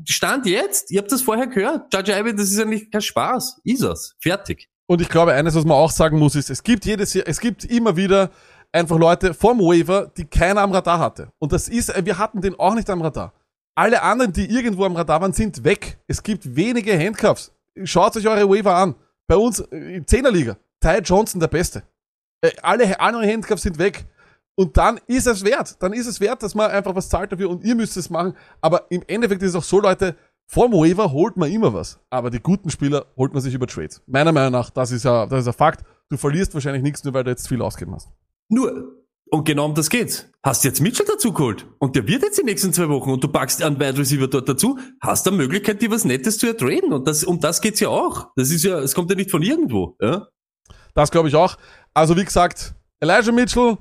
Stand jetzt, ihr habt das vorher gehört, Judge Ivy, das ist ja nicht kein Spaß, ist es, fertig. Und ich glaube, eines, was man auch sagen muss, ist, es gibt jedes Jahr, es gibt immer wieder einfach Leute vom Waiver, die keiner am Radar hatte. Und das ist, wir hatten den auch nicht am Radar. Alle anderen, die irgendwo am Radar waren, sind weg. Es gibt wenige Handcuffs. Schaut euch eure Waiver an. Bei uns in Zehnerliga. Ty Johnson der Beste. Äh, alle anderen Handcuffs sind weg. Und dann ist es wert. Dann ist es wert, dass man einfach was zahlt dafür und ihr müsst es machen. Aber im Endeffekt ist es auch so, Leute, vorm Waiver holt man immer was. Aber die guten Spieler holt man sich über Trades. Meiner Meinung nach, das ist ja, das ist ein Fakt. Du verlierst wahrscheinlich nichts, nur weil du jetzt viel ausgeben hast. Nur, und genau um das geht's. Hast jetzt Mitchell dazu geholt und der wird jetzt die nächsten zwei Wochen und du packst einen Wide Receiver dort dazu, hast du eine Möglichkeit, dir was Nettes zu ertraden und das, um das geht's ja auch. Das ist ja, es kommt ja nicht von irgendwo, ja. Das glaube ich auch. Also wie gesagt, Elijah Mitchell,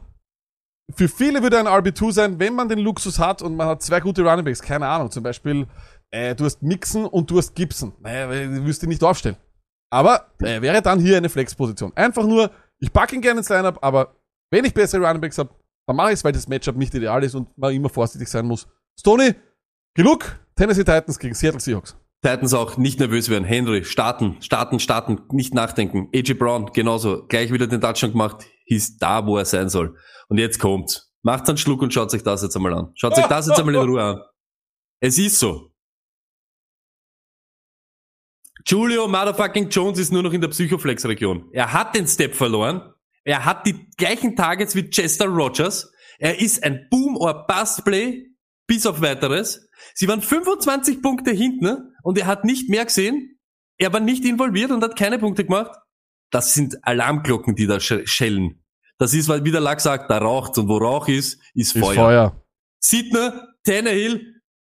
für viele würde ein RB2 sein, wenn man den Luxus hat und man hat zwei gute Runningbacks. Keine Ahnung, zum Beispiel, äh, du hast Mixon und du hast Gibson. Naja, du wirst ihn nicht aufstellen. Aber äh, wäre dann hier eine Flexposition. Einfach nur, ich packe ihn gerne ins Lineup, aber wenn ich bessere Runningbacks habe, dann mache ich es, weil das Matchup nicht ideal ist und man immer vorsichtig sein muss. Stoney, genug. Tennessee Titans gegen Seattle Seahawks. Titans auch nicht nervös werden. Henry, starten, starten, starten, nicht nachdenken. AJ Brown, genauso. Gleich wieder den Touchdown gemacht, hieß da, wo er sein soll. Und jetzt kommt's. Macht einen Schluck und schaut sich das jetzt einmal an. Schaut sich das jetzt einmal in Ruhe an. Es ist so. Julio Motherfucking Jones ist nur noch in der Psychoflex-Region. Er hat den Step verloren. Er hat die gleichen Targets wie Chester Rogers. Er ist ein Boom- or Bust-Play, bis auf weiteres. Sie waren 25 Punkte hinten und er hat nicht mehr gesehen. Er war nicht involviert und hat keine Punkte gemacht. Das sind Alarmglocken, die da sch- schellen. Das ist, weil wie der Lack sagt, da raucht und wo Rauch ist, ist Ist Feuer. Feuer. Sidner, Tannehill,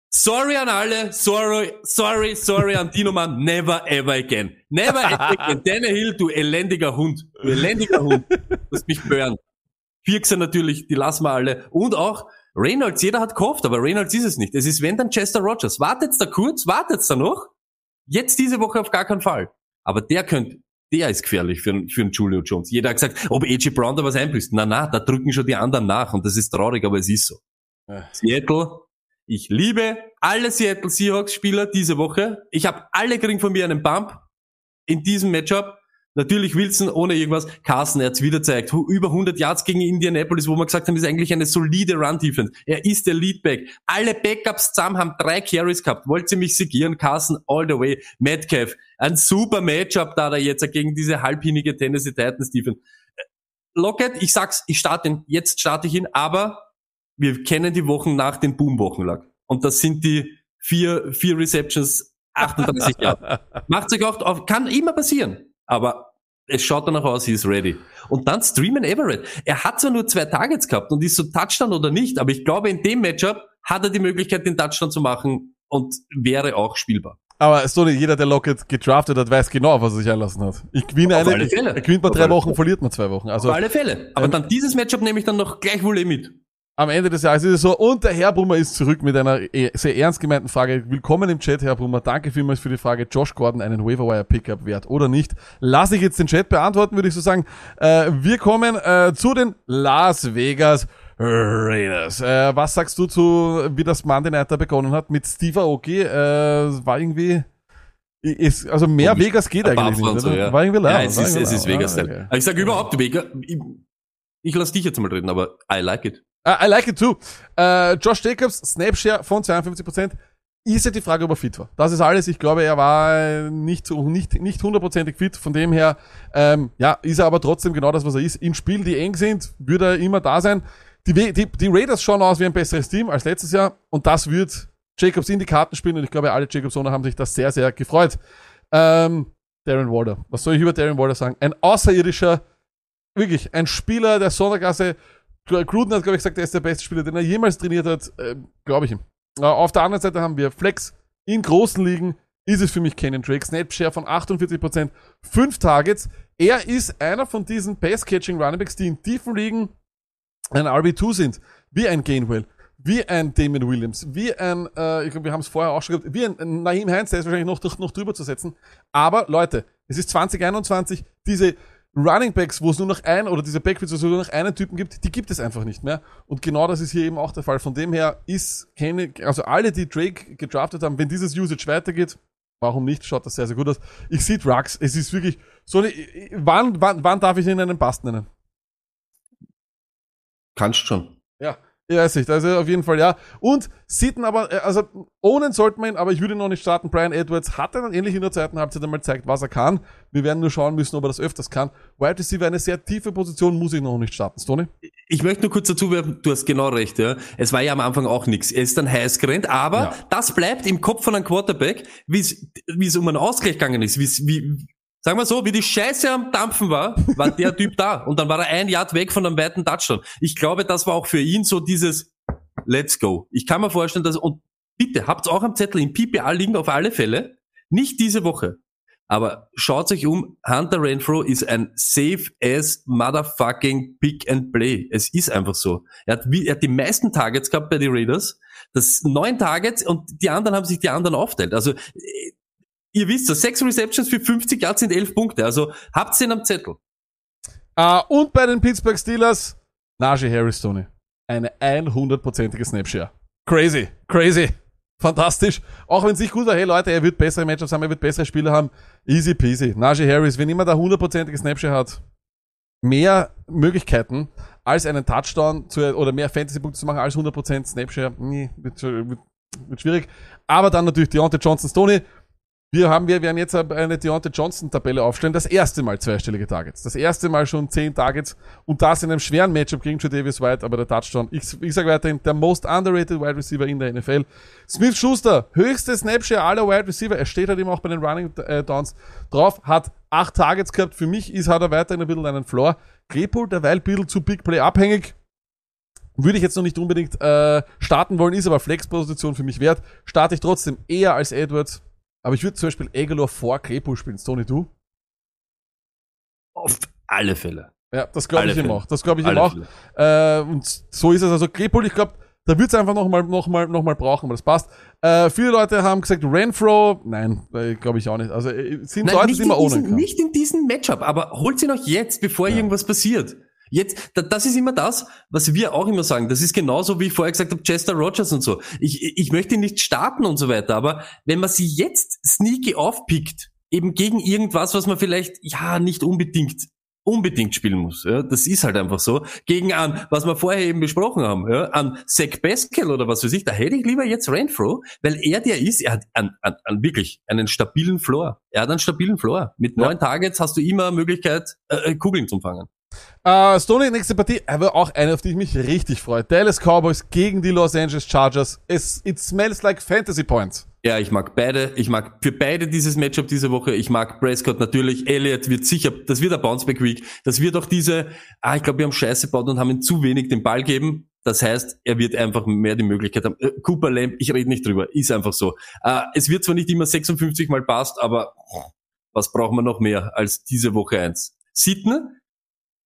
sorry an alle, sorry, sorry, sorry an Dino Mann, never ever again. Never ever again. Tannehill, du elendiger Hund, du elendiger Hund, du hast mich bören. Pirkser natürlich, die lassen wir alle. Und auch Reynolds, jeder hat gehofft, aber Reynolds ist es nicht. Es ist wenn dann Chester Rogers. Wartet's da kurz, wartet's da noch. Jetzt diese Woche auf gar keinen Fall. Aber der könnte, der ist gefährlich für, für einen Julio Jones. Jeder hat gesagt, ob AJ Brown da was einbüßt. Na, na, da drücken schon die anderen nach und das ist traurig, aber es ist so. Ja. Seattle, ich liebe alle Seattle Seahawks Spieler diese Woche. Ich habe alle kriegen von mir einen Bump in diesem Matchup. Natürlich Wilson ohne irgendwas. Carson, er hat's wieder gezeigt. Hu- Über 100 Yards gegen Indianapolis, wo wir gesagt haben, ist eigentlich eine solide Run-Defense. Er ist der Leadback. Alle Backups zusammen haben drei Carries gehabt. Wollt ihr mich segieren? Carson all the way. Metcalf, ein super Matchup da da jetzt gegen diese halbhinige Tennessee Titans Defense. Äh, Lockett, ich sag's, ich starte ihn, jetzt starte ich ihn, aber wir kennen die Wochen nach den Boom-Wochen lag. Und das sind die vier, vier Receptions, 38 Jahre. Macht sich auch auf, kann immer passieren. Aber es schaut danach aus, he is ready. Und dann streamen Everett. Er hat zwar nur zwei Targets gehabt und ist so Touchdown oder nicht, aber ich glaube, in dem Matchup hat er die Möglichkeit, den Touchdown zu machen und wäre auch spielbar. Aber Stoney, jeder, der Lockett gedraftet hat, weiß genau, auf was er sich einlassen hat. Ich gewinne Auf eine, alle Fälle. er gewinnt mal Auf drei Wochen, Fälle. verliert man zwei Wochen. Also Auf alle Fälle. Aber ähm, dann dieses Matchup nehme ich dann noch gleichwohl eh mit. Am Ende des Jahres ist es so. Und der Herr Brummer ist zurück mit einer eh- sehr ernst gemeinten Frage. Willkommen im Chat, Herr Brummer. Danke vielmals für die Frage. Josh Gordon einen Waiverwire Pickup wert oder nicht? Lass ich jetzt den Chat beantworten, würde ich so sagen. Äh, wir kommen äh, zu den Las Vegas Raiders. Äh, was sagst du zu, wie das Monday Night da begonnen hat mit Steve Aoki? Äh, war irgendwie, ist, also mehr Komisch. Vegas geht eigentlich nicht. und so, ja. War irgendwie Ja, laut, es ist, es ist. Vegas Ah, okay. Ich sage überhaupt Vegas. Ich, ich lasse dich jetzt mal reden, aber I like it. I, I like it too. Äh, Josh Jacobs, Snapshare von 52%. Ist ja die Frage, ob er fit war. Das ist alles. Ich glaube, er war äh, nicht nicht, nicht hundertprozentig fit. Von dem her, ähm, ja, ist er aber trotzdem genau das, was er ist. In Spielen, die eng sind, wird er immer da sein. Die, die, die Raiders schauen aus wie ein besseres Team als letztes Jahr. Und das wird Jacobs in die Karten spielen. Und ich glaube, alle Jacobs-Owner haben sich das sehr, sehr gefreut. Ähm, Darren Waller. Was soll ich über Darren Waller sagen? Ein außerirdischer, wirklich, ein Spieler der Sonderklasse. Gruden hat, glaube ich, gesagt, er ist der beste Spieler, den er jemals trainiert hat. Äh, glaube ich ihm. Äh, auf der anderen Seite haben wir Flex. In großen Ligen ist es für mich Kenan Drake. Snapshare von 48%, 5 Targets. Er ist einer von diesen Pass-Catching Runningbacks, die in tiefen Ligen ein RB2 sind. Wie ein Gainwell. Wie ein Damon Williams. Wie ein, äh, ich glaube, wir haben es vorher auch schon gehabt, wie ein, ein Naheem Heinz, der ist wahrscheinlich noch, noch drüber zu setzen. Aber Leute, es ist 2021, diese Running Backs, wo es nur noch ein, oder diese Backfields, wo es nur noch einen Typen gibt, die gibt es einfach nicht mehr. Und genau das ist hier eben auch der Fall. Von dem her ist keine, also alle, die Drake gedraftet haben, wenn dieses Usage weitergeht, warum nicht, schaut das sehr, sehr gut aus. Ich sehe Drugs, es ist wirklich so eine, wann, wann, wann darf ich ihn einen Bast nennen? Kannst schon. Ja, ich weiß nicht. Also auf jeden Fall ja. Und Sitten aber, äh, also ohne sollte man ihn, aber ich würde ihn noch nicht starten. Brian Edwards hat dann ähnlich in der zweiten Halbzeit einmal gezeigt, was er kann. Wir werden nur schauen müssen, ob er das öfters kann. Wide Receiver, eine sehr tiefe Position, muss ich noch nicht starten. Stoney? Ich möchte nur kurz dazu werfen, du hast genau recht, ja. Es war ja am Anfang auch nichts. Er ist dann heiß gerannt, aber Ja. das bleibt im Kopf von einem Quarterback, wie es wie es um einen Ausgleich gegangen ist, wie es wie sagen wir so, wie die Scheiße am Dampfen war, war der Typ da und dann war er ein Yard weg von einem weiten Touchdown. Ich glaube, das war auch für ihn so dieses Let's go. Ich kann mir vorstellen, dass und bitte habt's auch am Zettel im PPA liegen auf alle Fälle, nicht diese Woche. Aber schaut euch um, Hunter Renfro ist ein safe as motherfucking pick and play. Es ist einfach so. Er hat, er hat die meisten Targets gehabt bei den Raiders. Das neun Targets und die anderen haben sich die anderen aufteilt. Also, äh, ihr wisst so, sechs Receptions für 50 Yards sind elf Punkte. Also, habt's den am Zettel. Äh, und bei den Pittsburgh Steelers, Najee Harris, Stoney. Eine 100%ige Snapshare. Crazy, crazy. Fantastisch. Auch wenn es nicht gut war, hey Leute, er wird bessere Matchups haben, er wird bessere Spieler haben. Easy peasy. Najee Harris, wenn jemand da 100%ige Snapshare hat, mehr Möglichkeiten als einen Touchdown zu, oder mehr Fantasy-Punkte zu machen als 100% Snapshare, nee, wird, wird, wird schwierig. Aber dann natürlich Deontay Johnson Stoney. Wir haben, wir werden jetzt eine Deontay Johnson-Tabelle aufstellen. Das erste Mal zweistellige Targets. Das erste Mal schon zehn Targets. Und das in einem schweren Matchup gegen Joe Davis White, aber der Touchdown. Ich, ich sage weiterhin, der most underrated Wide Receiver in der NFL. Smith Schuster, höchste Snapshare aller Wide Receiver. Er steht halt eben auch bei den Running äh, Downs drauf, hat acht Targets gehabt. Für mich ist, hat er weiterhin ein bisschen einen Floor. Claypool derweil ein bisschen zu Big Play abhängig. Würde ich jetzt noch nicht unbedingt äh, starten wollen, ist aber Flex-Position für mich wert. Starte ich trotzdem eher als Edwards. Aber ich würde zum Beispiel Aguilar vor Claypool spielen. Tony, du? Auf alle Fälle. Ja, das glaube ich ihm Fälle. auch. Das glaube ich ihm Alle auch. Fälle. Äh, und so ist es. Also Claypool, ich glaube, da wird es einfach nochmal noch mal, noch mal brauchen, aber das passt. Äh, viele Leute haben gesagt, Renfro, nein, äh, glaube ich auch nicht. Also äh, sind Nein, Leute, nicht, die man ohne kann. nicht in diesem Matchup, aber holt sie noch jetzt, bevor irgendwas passiert. Jetzt, da, das ist immer das, was wir auch immer sagen. Das ist genauso, wie ich vorher gesagt habe, Chester Rogers und so. Ich, ich möchte ihn nicht starten und so weiter, aber wenn man sie jetzt sneaky aufpickt, eben gegen irgendwas, was man vielleicht, ja, nicht unbedingt unbedingt spielen muss. Ja, das ist halt einfach so. Gegen an, was wir vorher eben besprochen haben, ja, an Zach Pascal oder was weiß ich, da hätte ich lieber jetzt Renfro, weil er der ist, er hat an, an, an wirklich einen stabilen Floor. Er hat einen stabilen Floor. Mit Ja. neun Targets hast du immer Möglichkeit, äh, Kugeln zu fangen. Äh, Stoney, nächste Partie, aber auch eine, auf die ich mich richtig freue. Dallas Cowboys gegen die Los Angeles Chargers. Es, it smells like Fantasy Points. Ja, ich mag beide. Ich mag für beide dieses Matchup diese Woche. Ich mag Prescott natürlich. Elliott wird sicher, das wird ein Bounceback Week. Das wird auch diese, ah, ich glaube, wir haben Scheiße gebaut und haben ihm zu wenig den Ball geben. Das heißt, er wird einfach mehr die Möglichkeit haben. Äh, Cooper Lamb, ich rede nicht drüber, ist einfach so. Äh, es wird zwar nicht immer 56 mal passt, aber was braucht man noch mehr als diese Woche eins? Sitten?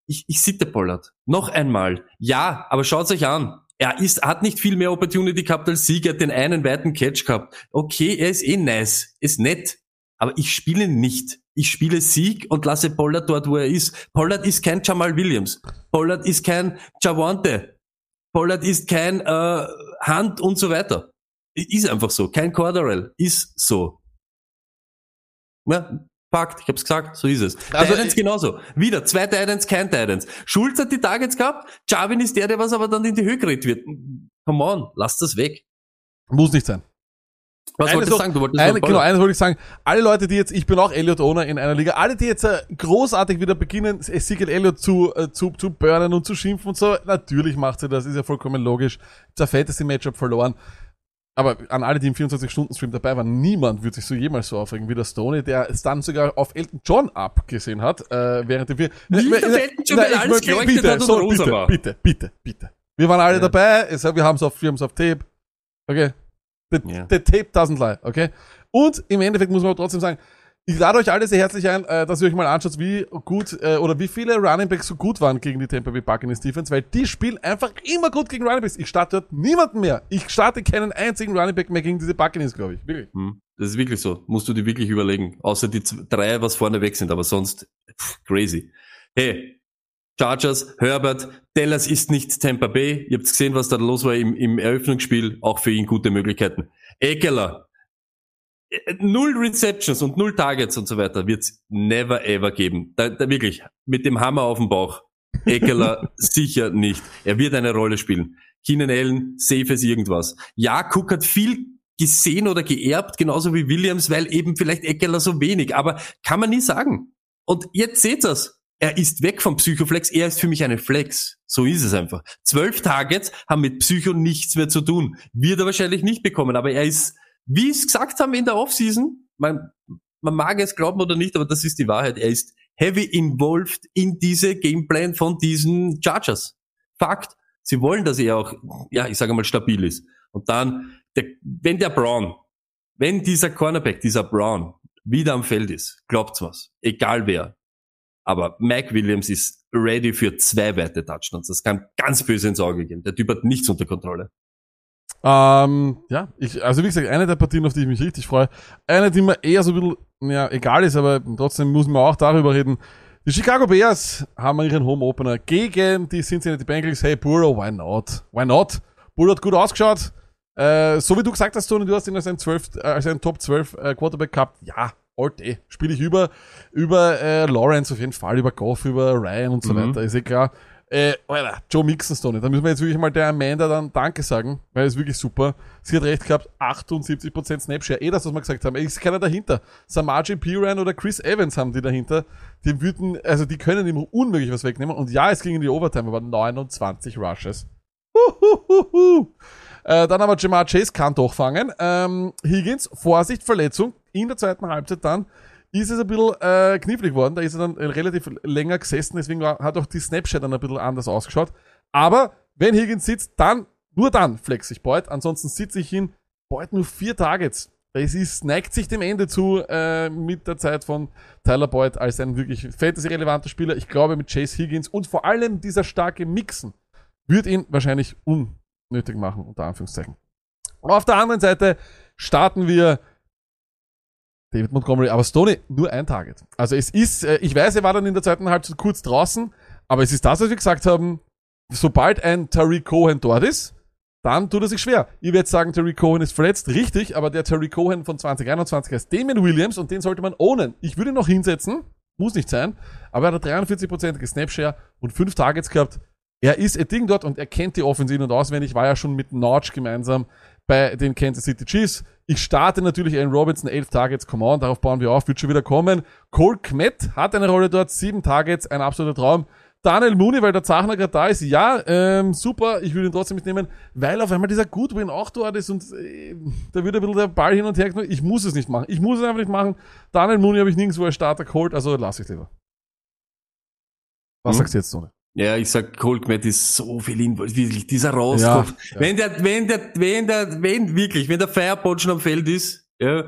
Ich, ich sitte Pollard. Noch einmal. Ja, aber schaut euch an. Er ist, hat nicht viel mehr Opportunity gehabt als Sieg, er hat den einen weiten Catch gehabt. Okay, er ist eh nice, ist nett. Aber ich spiele nicht. Ich spiele Sieg und lasse Pollard dort, wo er ist. Pollard ist kein Jamal Williams. Pollard ist kein Javante. Pollard ist kein äh, Hunt und so weiter. Ist einfach so. Kein Corderell. Ist so. Ja, Fakt, ich hab's gesagt, so ist es. Also, Titans genauso. Wieder, zwei Titans, kein Titans. Schulz hat die Targets gehabt, Jarvin ist der, der was aber dann in die Höhe geredet wird. Come on, lass das weg. Muss nicht sein. Was Eines wolltest du sagen? Du wolltest eine, genau, eines wollte ich sagen. Alle Leute, die jetzt, ich bin auch Elliot Owner in einer Liga, alle, die jetzt äh, großartig wieder beginnen, Ezekiel Elliott zu, äh, zu, zu burnen und zu schimpfen und so, natürlich macht sie das, ist ja vollkommen logisch. Ist ein Fantasy-Matchup verloren. Aber an alle, die im 24-Stunden-Stream dabei waren, niemand wird sich so jemals so aufregen wie der Stoney, der es dann sogar auf Elton John abgesehen hat, äh, während wir... Nicht auf Elton John, weil alles geleuchtet hat und so, rosa bitte, war. bitte, bitte, bitte. Wir waren alle Ja. dabei, es, wir haben es auf, wir haben's auf Tape. Okay. The, Ja. the tape doesn't lie, okay? Und im Endeffekt muss man aber trotzdem sagen, ich lade euch alle sehr herzlich ein, äh, dass ihr euch mal anschaut, wie gut äh, oder wie viele Running Backs so gut waren gegen die Tampa Bay Buccaneers Defense, weil die spielen einfach immer gut gegen Running Backs. Ich starte dort niemanden mehr. Ich starte keinen einzigen Running Back mehr gegen diese Buccaneers, glaube ich. Wirklich. Hm, Das ist wirklich so. Musst du dir wirklich überlegen. Außer die drei, was vorne weg sind, aber sonst pff, crazy. Hey, Chargers, Herbert, Dallas ist nicht Tampa Bay. Ihr habt gesehen, was da los war im, im Eröffnungsspiel. Auch für ihn gute Möglichkeiten. Eckler, null Receptions und null Targets und so weiter wird's never ever geben. Da, da wirklich, mit dem Hammer auf dem Bauch. Eckler sicher nicht. Er wird eine Rolle spielen. Keenan Allen, safe as irgendwas. Ja, Cook hat viel gesehen oder geerbt, genauso wie Williams, weil eben vielleicht Eckler so wenig, aber kann man nie sagen. Und jetzt seht ihr's. Er ist weg vom Psychoflex, er ist für mich eine Flex. So ist es einfach. Zwölf Targets haben mit Psycho nichts mehr zu tun. Wird er wahrscheinlich nicht bekommen, aber er ist, wie es gesagt haben in der Offseason, man, man mag es glauben oder nicht, aber das ist die Wahrheit. Er ist heavy involved in diese Gameplan von diesen Chargers. Fakt. Sie wollen, dass er auch, ja, ich sage mal, stabil ist. Und dann, der, wenn der Brown, wenn dieser Cornerback, dieser Brown, wieder am Feld ist, glaubt's was. Egal wer. Aber Mike Williams ist ready für zwei weite Touchdowns. Das kann ganz böse ins Auge gehen. Der Typ hat nichts unter Kontrolle. Ähm, ja, ich, also wie gesagt, eine der Partien, auf die ich mich richtig freue. Eine, die mir eher so ein bisschen, ja, egal ist, aber trotzdem muss man auch darüber reden. Die Chicago Bears haben ihren Home Opener gegen die Cincinnati Bengals. Hey, Burrow, why not? Why not? Burrow hat gut ausgeschaut. Äh, so wie du gesagt hast, Tony, du hast ihn als ein, 12, äh, als ein Top 12 äh, Quarterback gehabt. Ja, alt eh. Spiele ich über, über äh, Lawrence auf jeden Fall, über Goff, über Ryan und so Mhm. weiter, ist eh klar. Äh, Alter, Joe Mixon Stone. Da müssen wir jetzt wirklich mal der Amanda dann Danke sagen, weil es wirklich super. Sie hat recht gehabt, 78% Snapshare. Eh das, was wir gesagt haben. Ist keiner dahinter. Samaji Piran oder Chris Evans haben die dahinter. Die würden, also die können ihm unmöglich was wegnehmen. Und ja, es ging in die Overtime, aber 29 Rushes. Huhuhuhu. Äh, dann aber Jamar Chase kann doch fangen. Ähm, Higgins, Vorsicht, Verletzung. In der zweiten Halbzeit dann ist es ein bisschen äh, knifflig worden. Da ist er dann äh, relativ länger gesessen, deswegen hat auch die Snapchat dann ein bisschen anders ausgeschaut. Aber wenn Higgins sitzt, dann, nur dann flex ich Boyd. Ansonsten sitze ich ihn. Boyd nur vier Targets. Es ist, neigt sich dem Ende zu äh, mit der Zeit von Tyler Boyd als ein wirklich fantasy-relevanter Spieler. Ich glaube, mit Chase Higgins und vor allem dieser starke Mixen wird ihn wahrscheinlich unnötig machen, unter Anführungszeichen. Auf der anderen Seite starten wir David Montgomery, aber Stoney nur ein Target. Also es ist, äh, ich weiß, er war dann in der zweiten Halbzeit kurz draußen, aber es ist das, was wir gesagt haben, sobald ein Tariq Cohen dort ist, dann tut er sich schwer. Ich werde jetzt sagen, Terry Cohen ist verletzt, richtig, aber der Terry Cohen von 2021 heißt Damien Williams und den sollte man ownen. Ich würde ihn noch hinsetzen, muss nicht sein, aber er hat 43%ige Snapshare und 5 Targets gehabt. Er ist ein Ding dort und er kennt die Offensive und auswendig, war ja schon mit Notch gemeinsam bei den Kansas City Chiefs. Ich starte natürlich Aaron Robinson, 11 Targets, come on, darauf bauen wir auf, wird schon wieder kommen. Cole Kmet hat eine Rolle dort, 7 Targets, ein absoluter Traum. Daniel Mooney, weil der Zachner gerade da ist, ja, ähm, super, ich würde ihn trotzdem mitnehmen, weil auf einmal dieser Goodwin auch dort ist und äh, da wird ein bisschen der Ball hin und her. Ich muss es nicht machen. Ich muss es einfach nicht machen. Daniel Mooney habe ich nirgendwo als Starter geholt, also lasse ich lieber. Was Hm? sagst du jetzt, Sonne? Ja, ich sag, Colkmet ist so viel involviert, wirklich, dieser Rauskopf. Ja, ja. Wenn der, wenn der, wenn der, wenn wirklich, wenn der Firebolt schon am Feld ist, ja,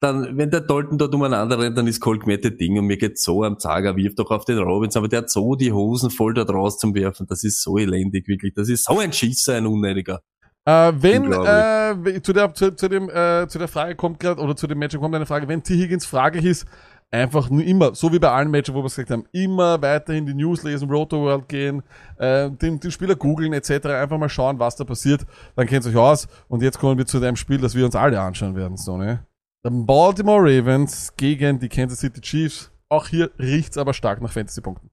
dann, wenn der Dalton dort umeinander rennt, dann ist Colkmet das Ding und mir geht so am Zager, wirft doch auf den Robins, aber der hat so die Hosen voll dort raus zum Werfen, das ist so elendig, wirklich, das ist so ein Schisser, ein Unnötiger. Äh, wenn äh, zu der zu, zu dem äh, zu der Frage kommt gerade oder zu dem Matchup kommt eine Frage, wenn T Higgins fraglich ist, einfach nur immer, so wie bei allen Matches, wo wir es gesagt haben, immer weiterhin die News lesen, Roto World gehen, äh, den, den Spieler googeln etc. Einfach mal schauen, was da passiert. Dann kennt ihr euch aus. Und jetzt kommen wir zu dem Spiel, das wir uns alle anschauen werden, so ne? Die Baltimore Ravens gegen die Kansas City Chiefs. Auch hier riecht's aber stark nach Fantasy-Punkten.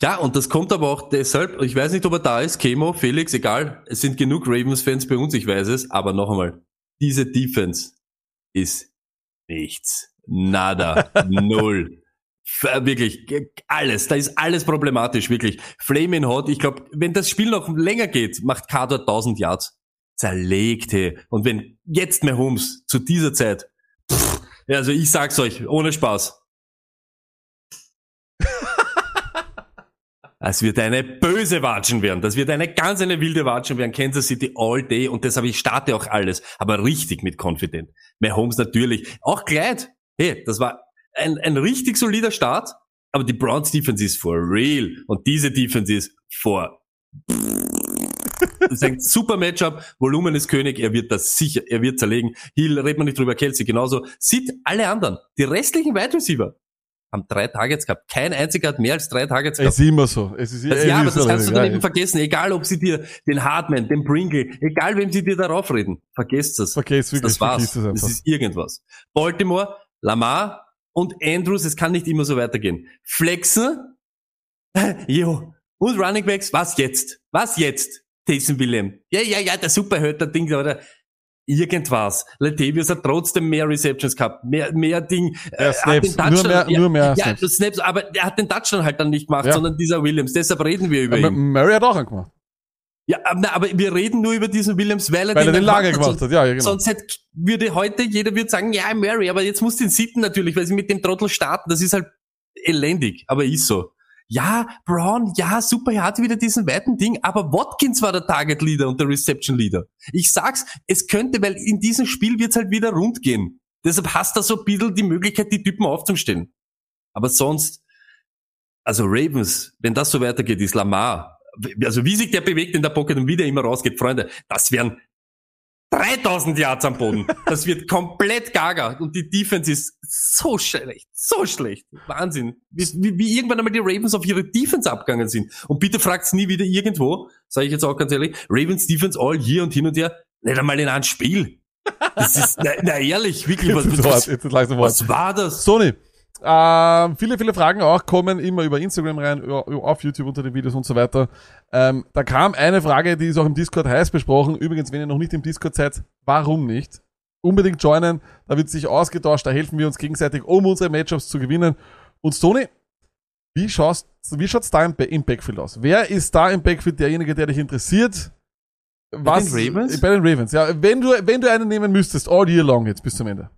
Ja, und das kommt aber auch deshalb, ich weiß nicht, ob er da ist, Chemo, Felix, egal, es sind genug Ravens-Fans bei uns, ich weiß es, aber noch einmal, diese Defense ist nichts. Nada. Null. Wirklich, alles, da ist alles problematisch, wirklich. Flaming Hot, ich glaube, wenn das Spiel noch länger geht, macht Kader 1000 Yards. Zerlegt, hey. Und wenn jetzt Mahomes zu dieser Zeit, pff, also ich sag's euch, ohne Spaß. Es wird eine böse Watschen werden. Das wird eine ganz eine wilde Watschen werden. Kansas City all day. Und deshalb, ich starte auch alles. Aber richtig mit Confident. Mahomes natürlich. Auch Gleit. Hey, das war ein, ein richtig solider Start. Aber die Browns Defense ist for real. Und diese Defense ist for das ist ein super Matchup. Volumen ist König. Er wird das sicher, er wird zerlegen. Hill, redet man nicht drüber. Kelsey genauso. Sieht alle anderen. Die restlichen Wide Receiver haben drei Targets gehabt. Kein einziger hat mehr als drei Targets gehabt. Es ist immer so. Es ist, Das, es ja, aber das kannst du dann eben vergessen. Egal, ob sie dir den Hartman, den Pringle, egal wem sie dir darauf reden. Vergesst das. Vergesst wirklich, das war's. vergiss das Das, einfach. ist irgendwas. Baltimore, Lamar und Andrews, es kann nicht immer so weitergehen. Flexen, jo. Und Running Backs, was jetzt? Was jetzt? Taysom William. Ja, ja, ja, der Superhöter Ding, oder irgendwas. Latavius hat trotzdem mehr Receptions gehabt, mehr, mehr Ding. Ja, äh, hat Snaps. den Nur mehr- ja, nur mehr Ja. Snaps. Snaps, aber er hat den Touchdown halt dann nicht gemacht, Ja. sondern dieser Williams. Deshalb reden wir über Aber ihn. Murray hat auch einen gemacht. Ja, aber, na, aber wir reden nur über diesen Williams, weil er Weil er den dann lange gemacht hat. Ja, ja, genau. Sonst hätte, würde heute jeder würde sagen, ja, Mary, aber jetzt muss den sitten natürlich, weil sie mit dem Trottel starten. Das ist halt elendig, aber ist so. Ja, Brown, ja, super, er hat wieder diesen weiten Ding, aber Watkins war der Target Leader und der Reception Leader. Ich sag's, es könnte, weil in diesem Spiel wird's halt wieder rund gehen. Deshalb hast du so ein bisschen die Möglichkeit, die Typen aufzustellen. Aber sonst, also Ravens, wenn das so weitergeht, ist Lamar, also wie sich der bewegt in der Pocket und wieder immer rausgeht, Freunde, das wären 3000 Yards am Boden. Das wird komplett gaga. Und die Defense ist so schlecht. So schlecht. Wahnsinn. Wie, wie, wie irgendwann einmal die Ravens auf ihre Defense abgegangen sind. Und bitte fragt's nie wieder irgendwo, sage ich jetzt auch ganz ehrlich, Ravens Defense all hier und hin und her, nicht einmal in einem Spiel. Das ist, na, na ehrlich, wirklich, was, was, hart. was war das? Sony, Ähm, viele, viele Fragen auch kommen immer über Instagram rein, auf YouTube unter den Videos und so weiter. Ähm, da kam eine Frage, die ist auch im Discord heiß besprochen. Übrigens, wenn ihr noch nicht im Discord seid, warum nicht? Unbedingt joinen, da wird sich ausgetauscht, da helfen wir uns gegenseitig, um unsere Matchups zu gewinnen. Und Tony, wie schaust, wie schaut's da im, im Backfield aus? Wer ist da im Backfield derjenige, der dich interessiert? Was, bei den Ravens? Bei den Ravens, ja. Wenn du, wenn du einen nehmen müsstest, all year long jetzt bis zum Ende.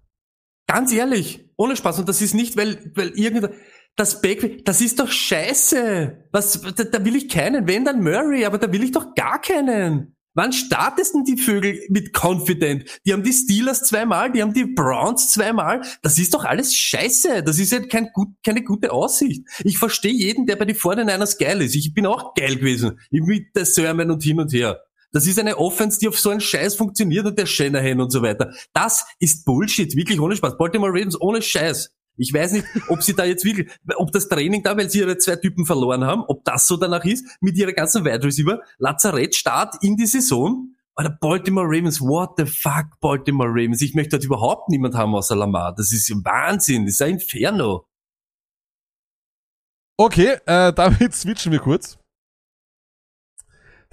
Ganz ehrlich, ohne Spaß. Und das ist nicht, weil, weil irgendwer, das Backfield, das ist doch scheiße. Was, da, da will ich keinen. Wenn dann Murray, aber da will ich doch gar keinen. Wann startest denn die Vögel mit Confident? Die haben die Steelers zweimal, die haben die Browns zweimal. Das ist doch alles scheiße. Das ist ja kein gut, keine gute Aussicht. Ich verstehe jeden, der bei den Fortiners geil ist. Ich bin auch geil gewesen. Mit der Sermon und hin und her. Das ist eine Offense, die auf so einen Scheiß funktioniert und der Shanahan und so weiter. Das ist Bullshit, wirklich ohne Spaß. Baltimore Ravens ohne Scheiß. Ich weiß nicht, ob sie da jetzt wirklich, ob das Training da, weil sie ihre zwei Typen verloren haben, ob das so danach ist, mit ihrer ganzen Wide Receiver, Lazarett-Start in die Saison. Oder Baltimore Ravens, what the fuck, Baltimore Ravens? Ich möchte dort überhaupt niemand haben außer Lamar. Das ist Wahnsinn, das ist ein Inferno. Okay, äh, damit switchen wir kurz.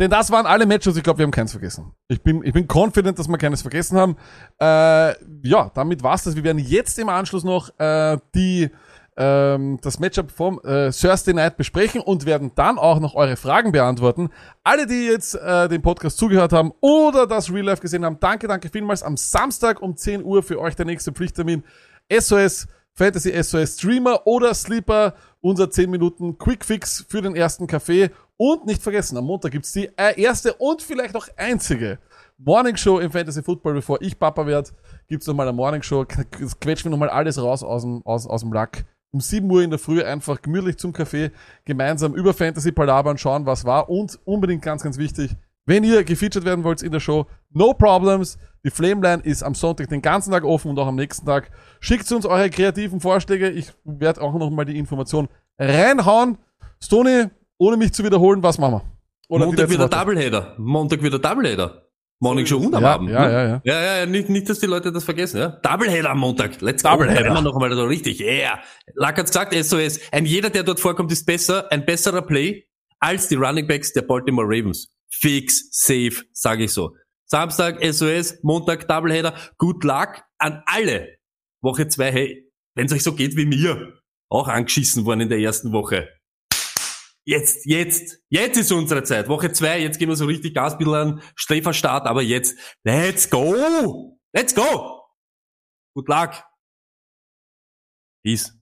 Denn das waren alle Matches. Ich glaube, wir haben keins vergessen. Ich bin, ich bin confident, dass wir keines vergessen haben. Äh, ja, damit war's das. Wir werden jetzt im Anschluss noch äh, die ähm, das Matchup vom äh, Thursday Night besprechen und werden dann auch noch eure Fragen beantworten. Alle, die jetzt äh, den Podcast zugehört haben oder das Real Life gesehen haben, danke, danke vielmals. Am Samstag um 10 Uhr für euch der nächste Pflichttermin. SOS Fantasy SOS Streamer oder Sleeper, unser 10 Minuten Quick Fix für den ersten Kaffee und nicht vergessen, am Montag gibt's die äh, erste und vielleicht auch einzige Morning Show im Fantasy Football, bevor ich Papa werde. Gibt's nochmal eine Morning Show. Quetschen wir nochmal alles raus aus dem, aus, aus dem Lack. Um 7 Uhr in der Früh einfach gemütlich zum Kaffee, gemeinsam über Fantasy palabern, schauen, was war. Und unbedingt ganz, ganz wichtig, wenn ihr gefeatured werden wollt in der Show, no problems. Die Flameline ist am Sonntag den ganzen Tag offen und auch am nächsten Tag. Schickt uns eure kreativen Vorschläge. Ich werde auch nochmal die Information reinhauen. Stony, ohne mich zu wiederholen, was machen wir? Oder Montag wieder Doubleheader. Montag wieder Doubleheader. Morning Show und am ja, Abend. Ja, ne? ja, ja. Ja, ja, ja nicht, nicht, dass die Leute das vergessen, ja. Doubleheader am Montag. Let's go. Doubleheader. noch einmal so richtig. Yeah. Lack hat's gesagt, SOS. Ein jeder, der dort vorkommt, ist besser, ein besserer Play als die Running Backs der Baltimore Ravens. Fix, safe, sage ich so. Samstag SOS, Montag Doubleheader. Good luck an alle. Woche zwei, hey, wenn's euch so geht wie mir, auch angeschissen worden in der ersten Woche. Jetzt, jetzt, jetzt ist unsere Zeit. Woche zwei, jetzt gehen wir so richtig Gas, bisschen an Streiferstart, aber jetzt, let's go! Let's go! Good luck! Peace.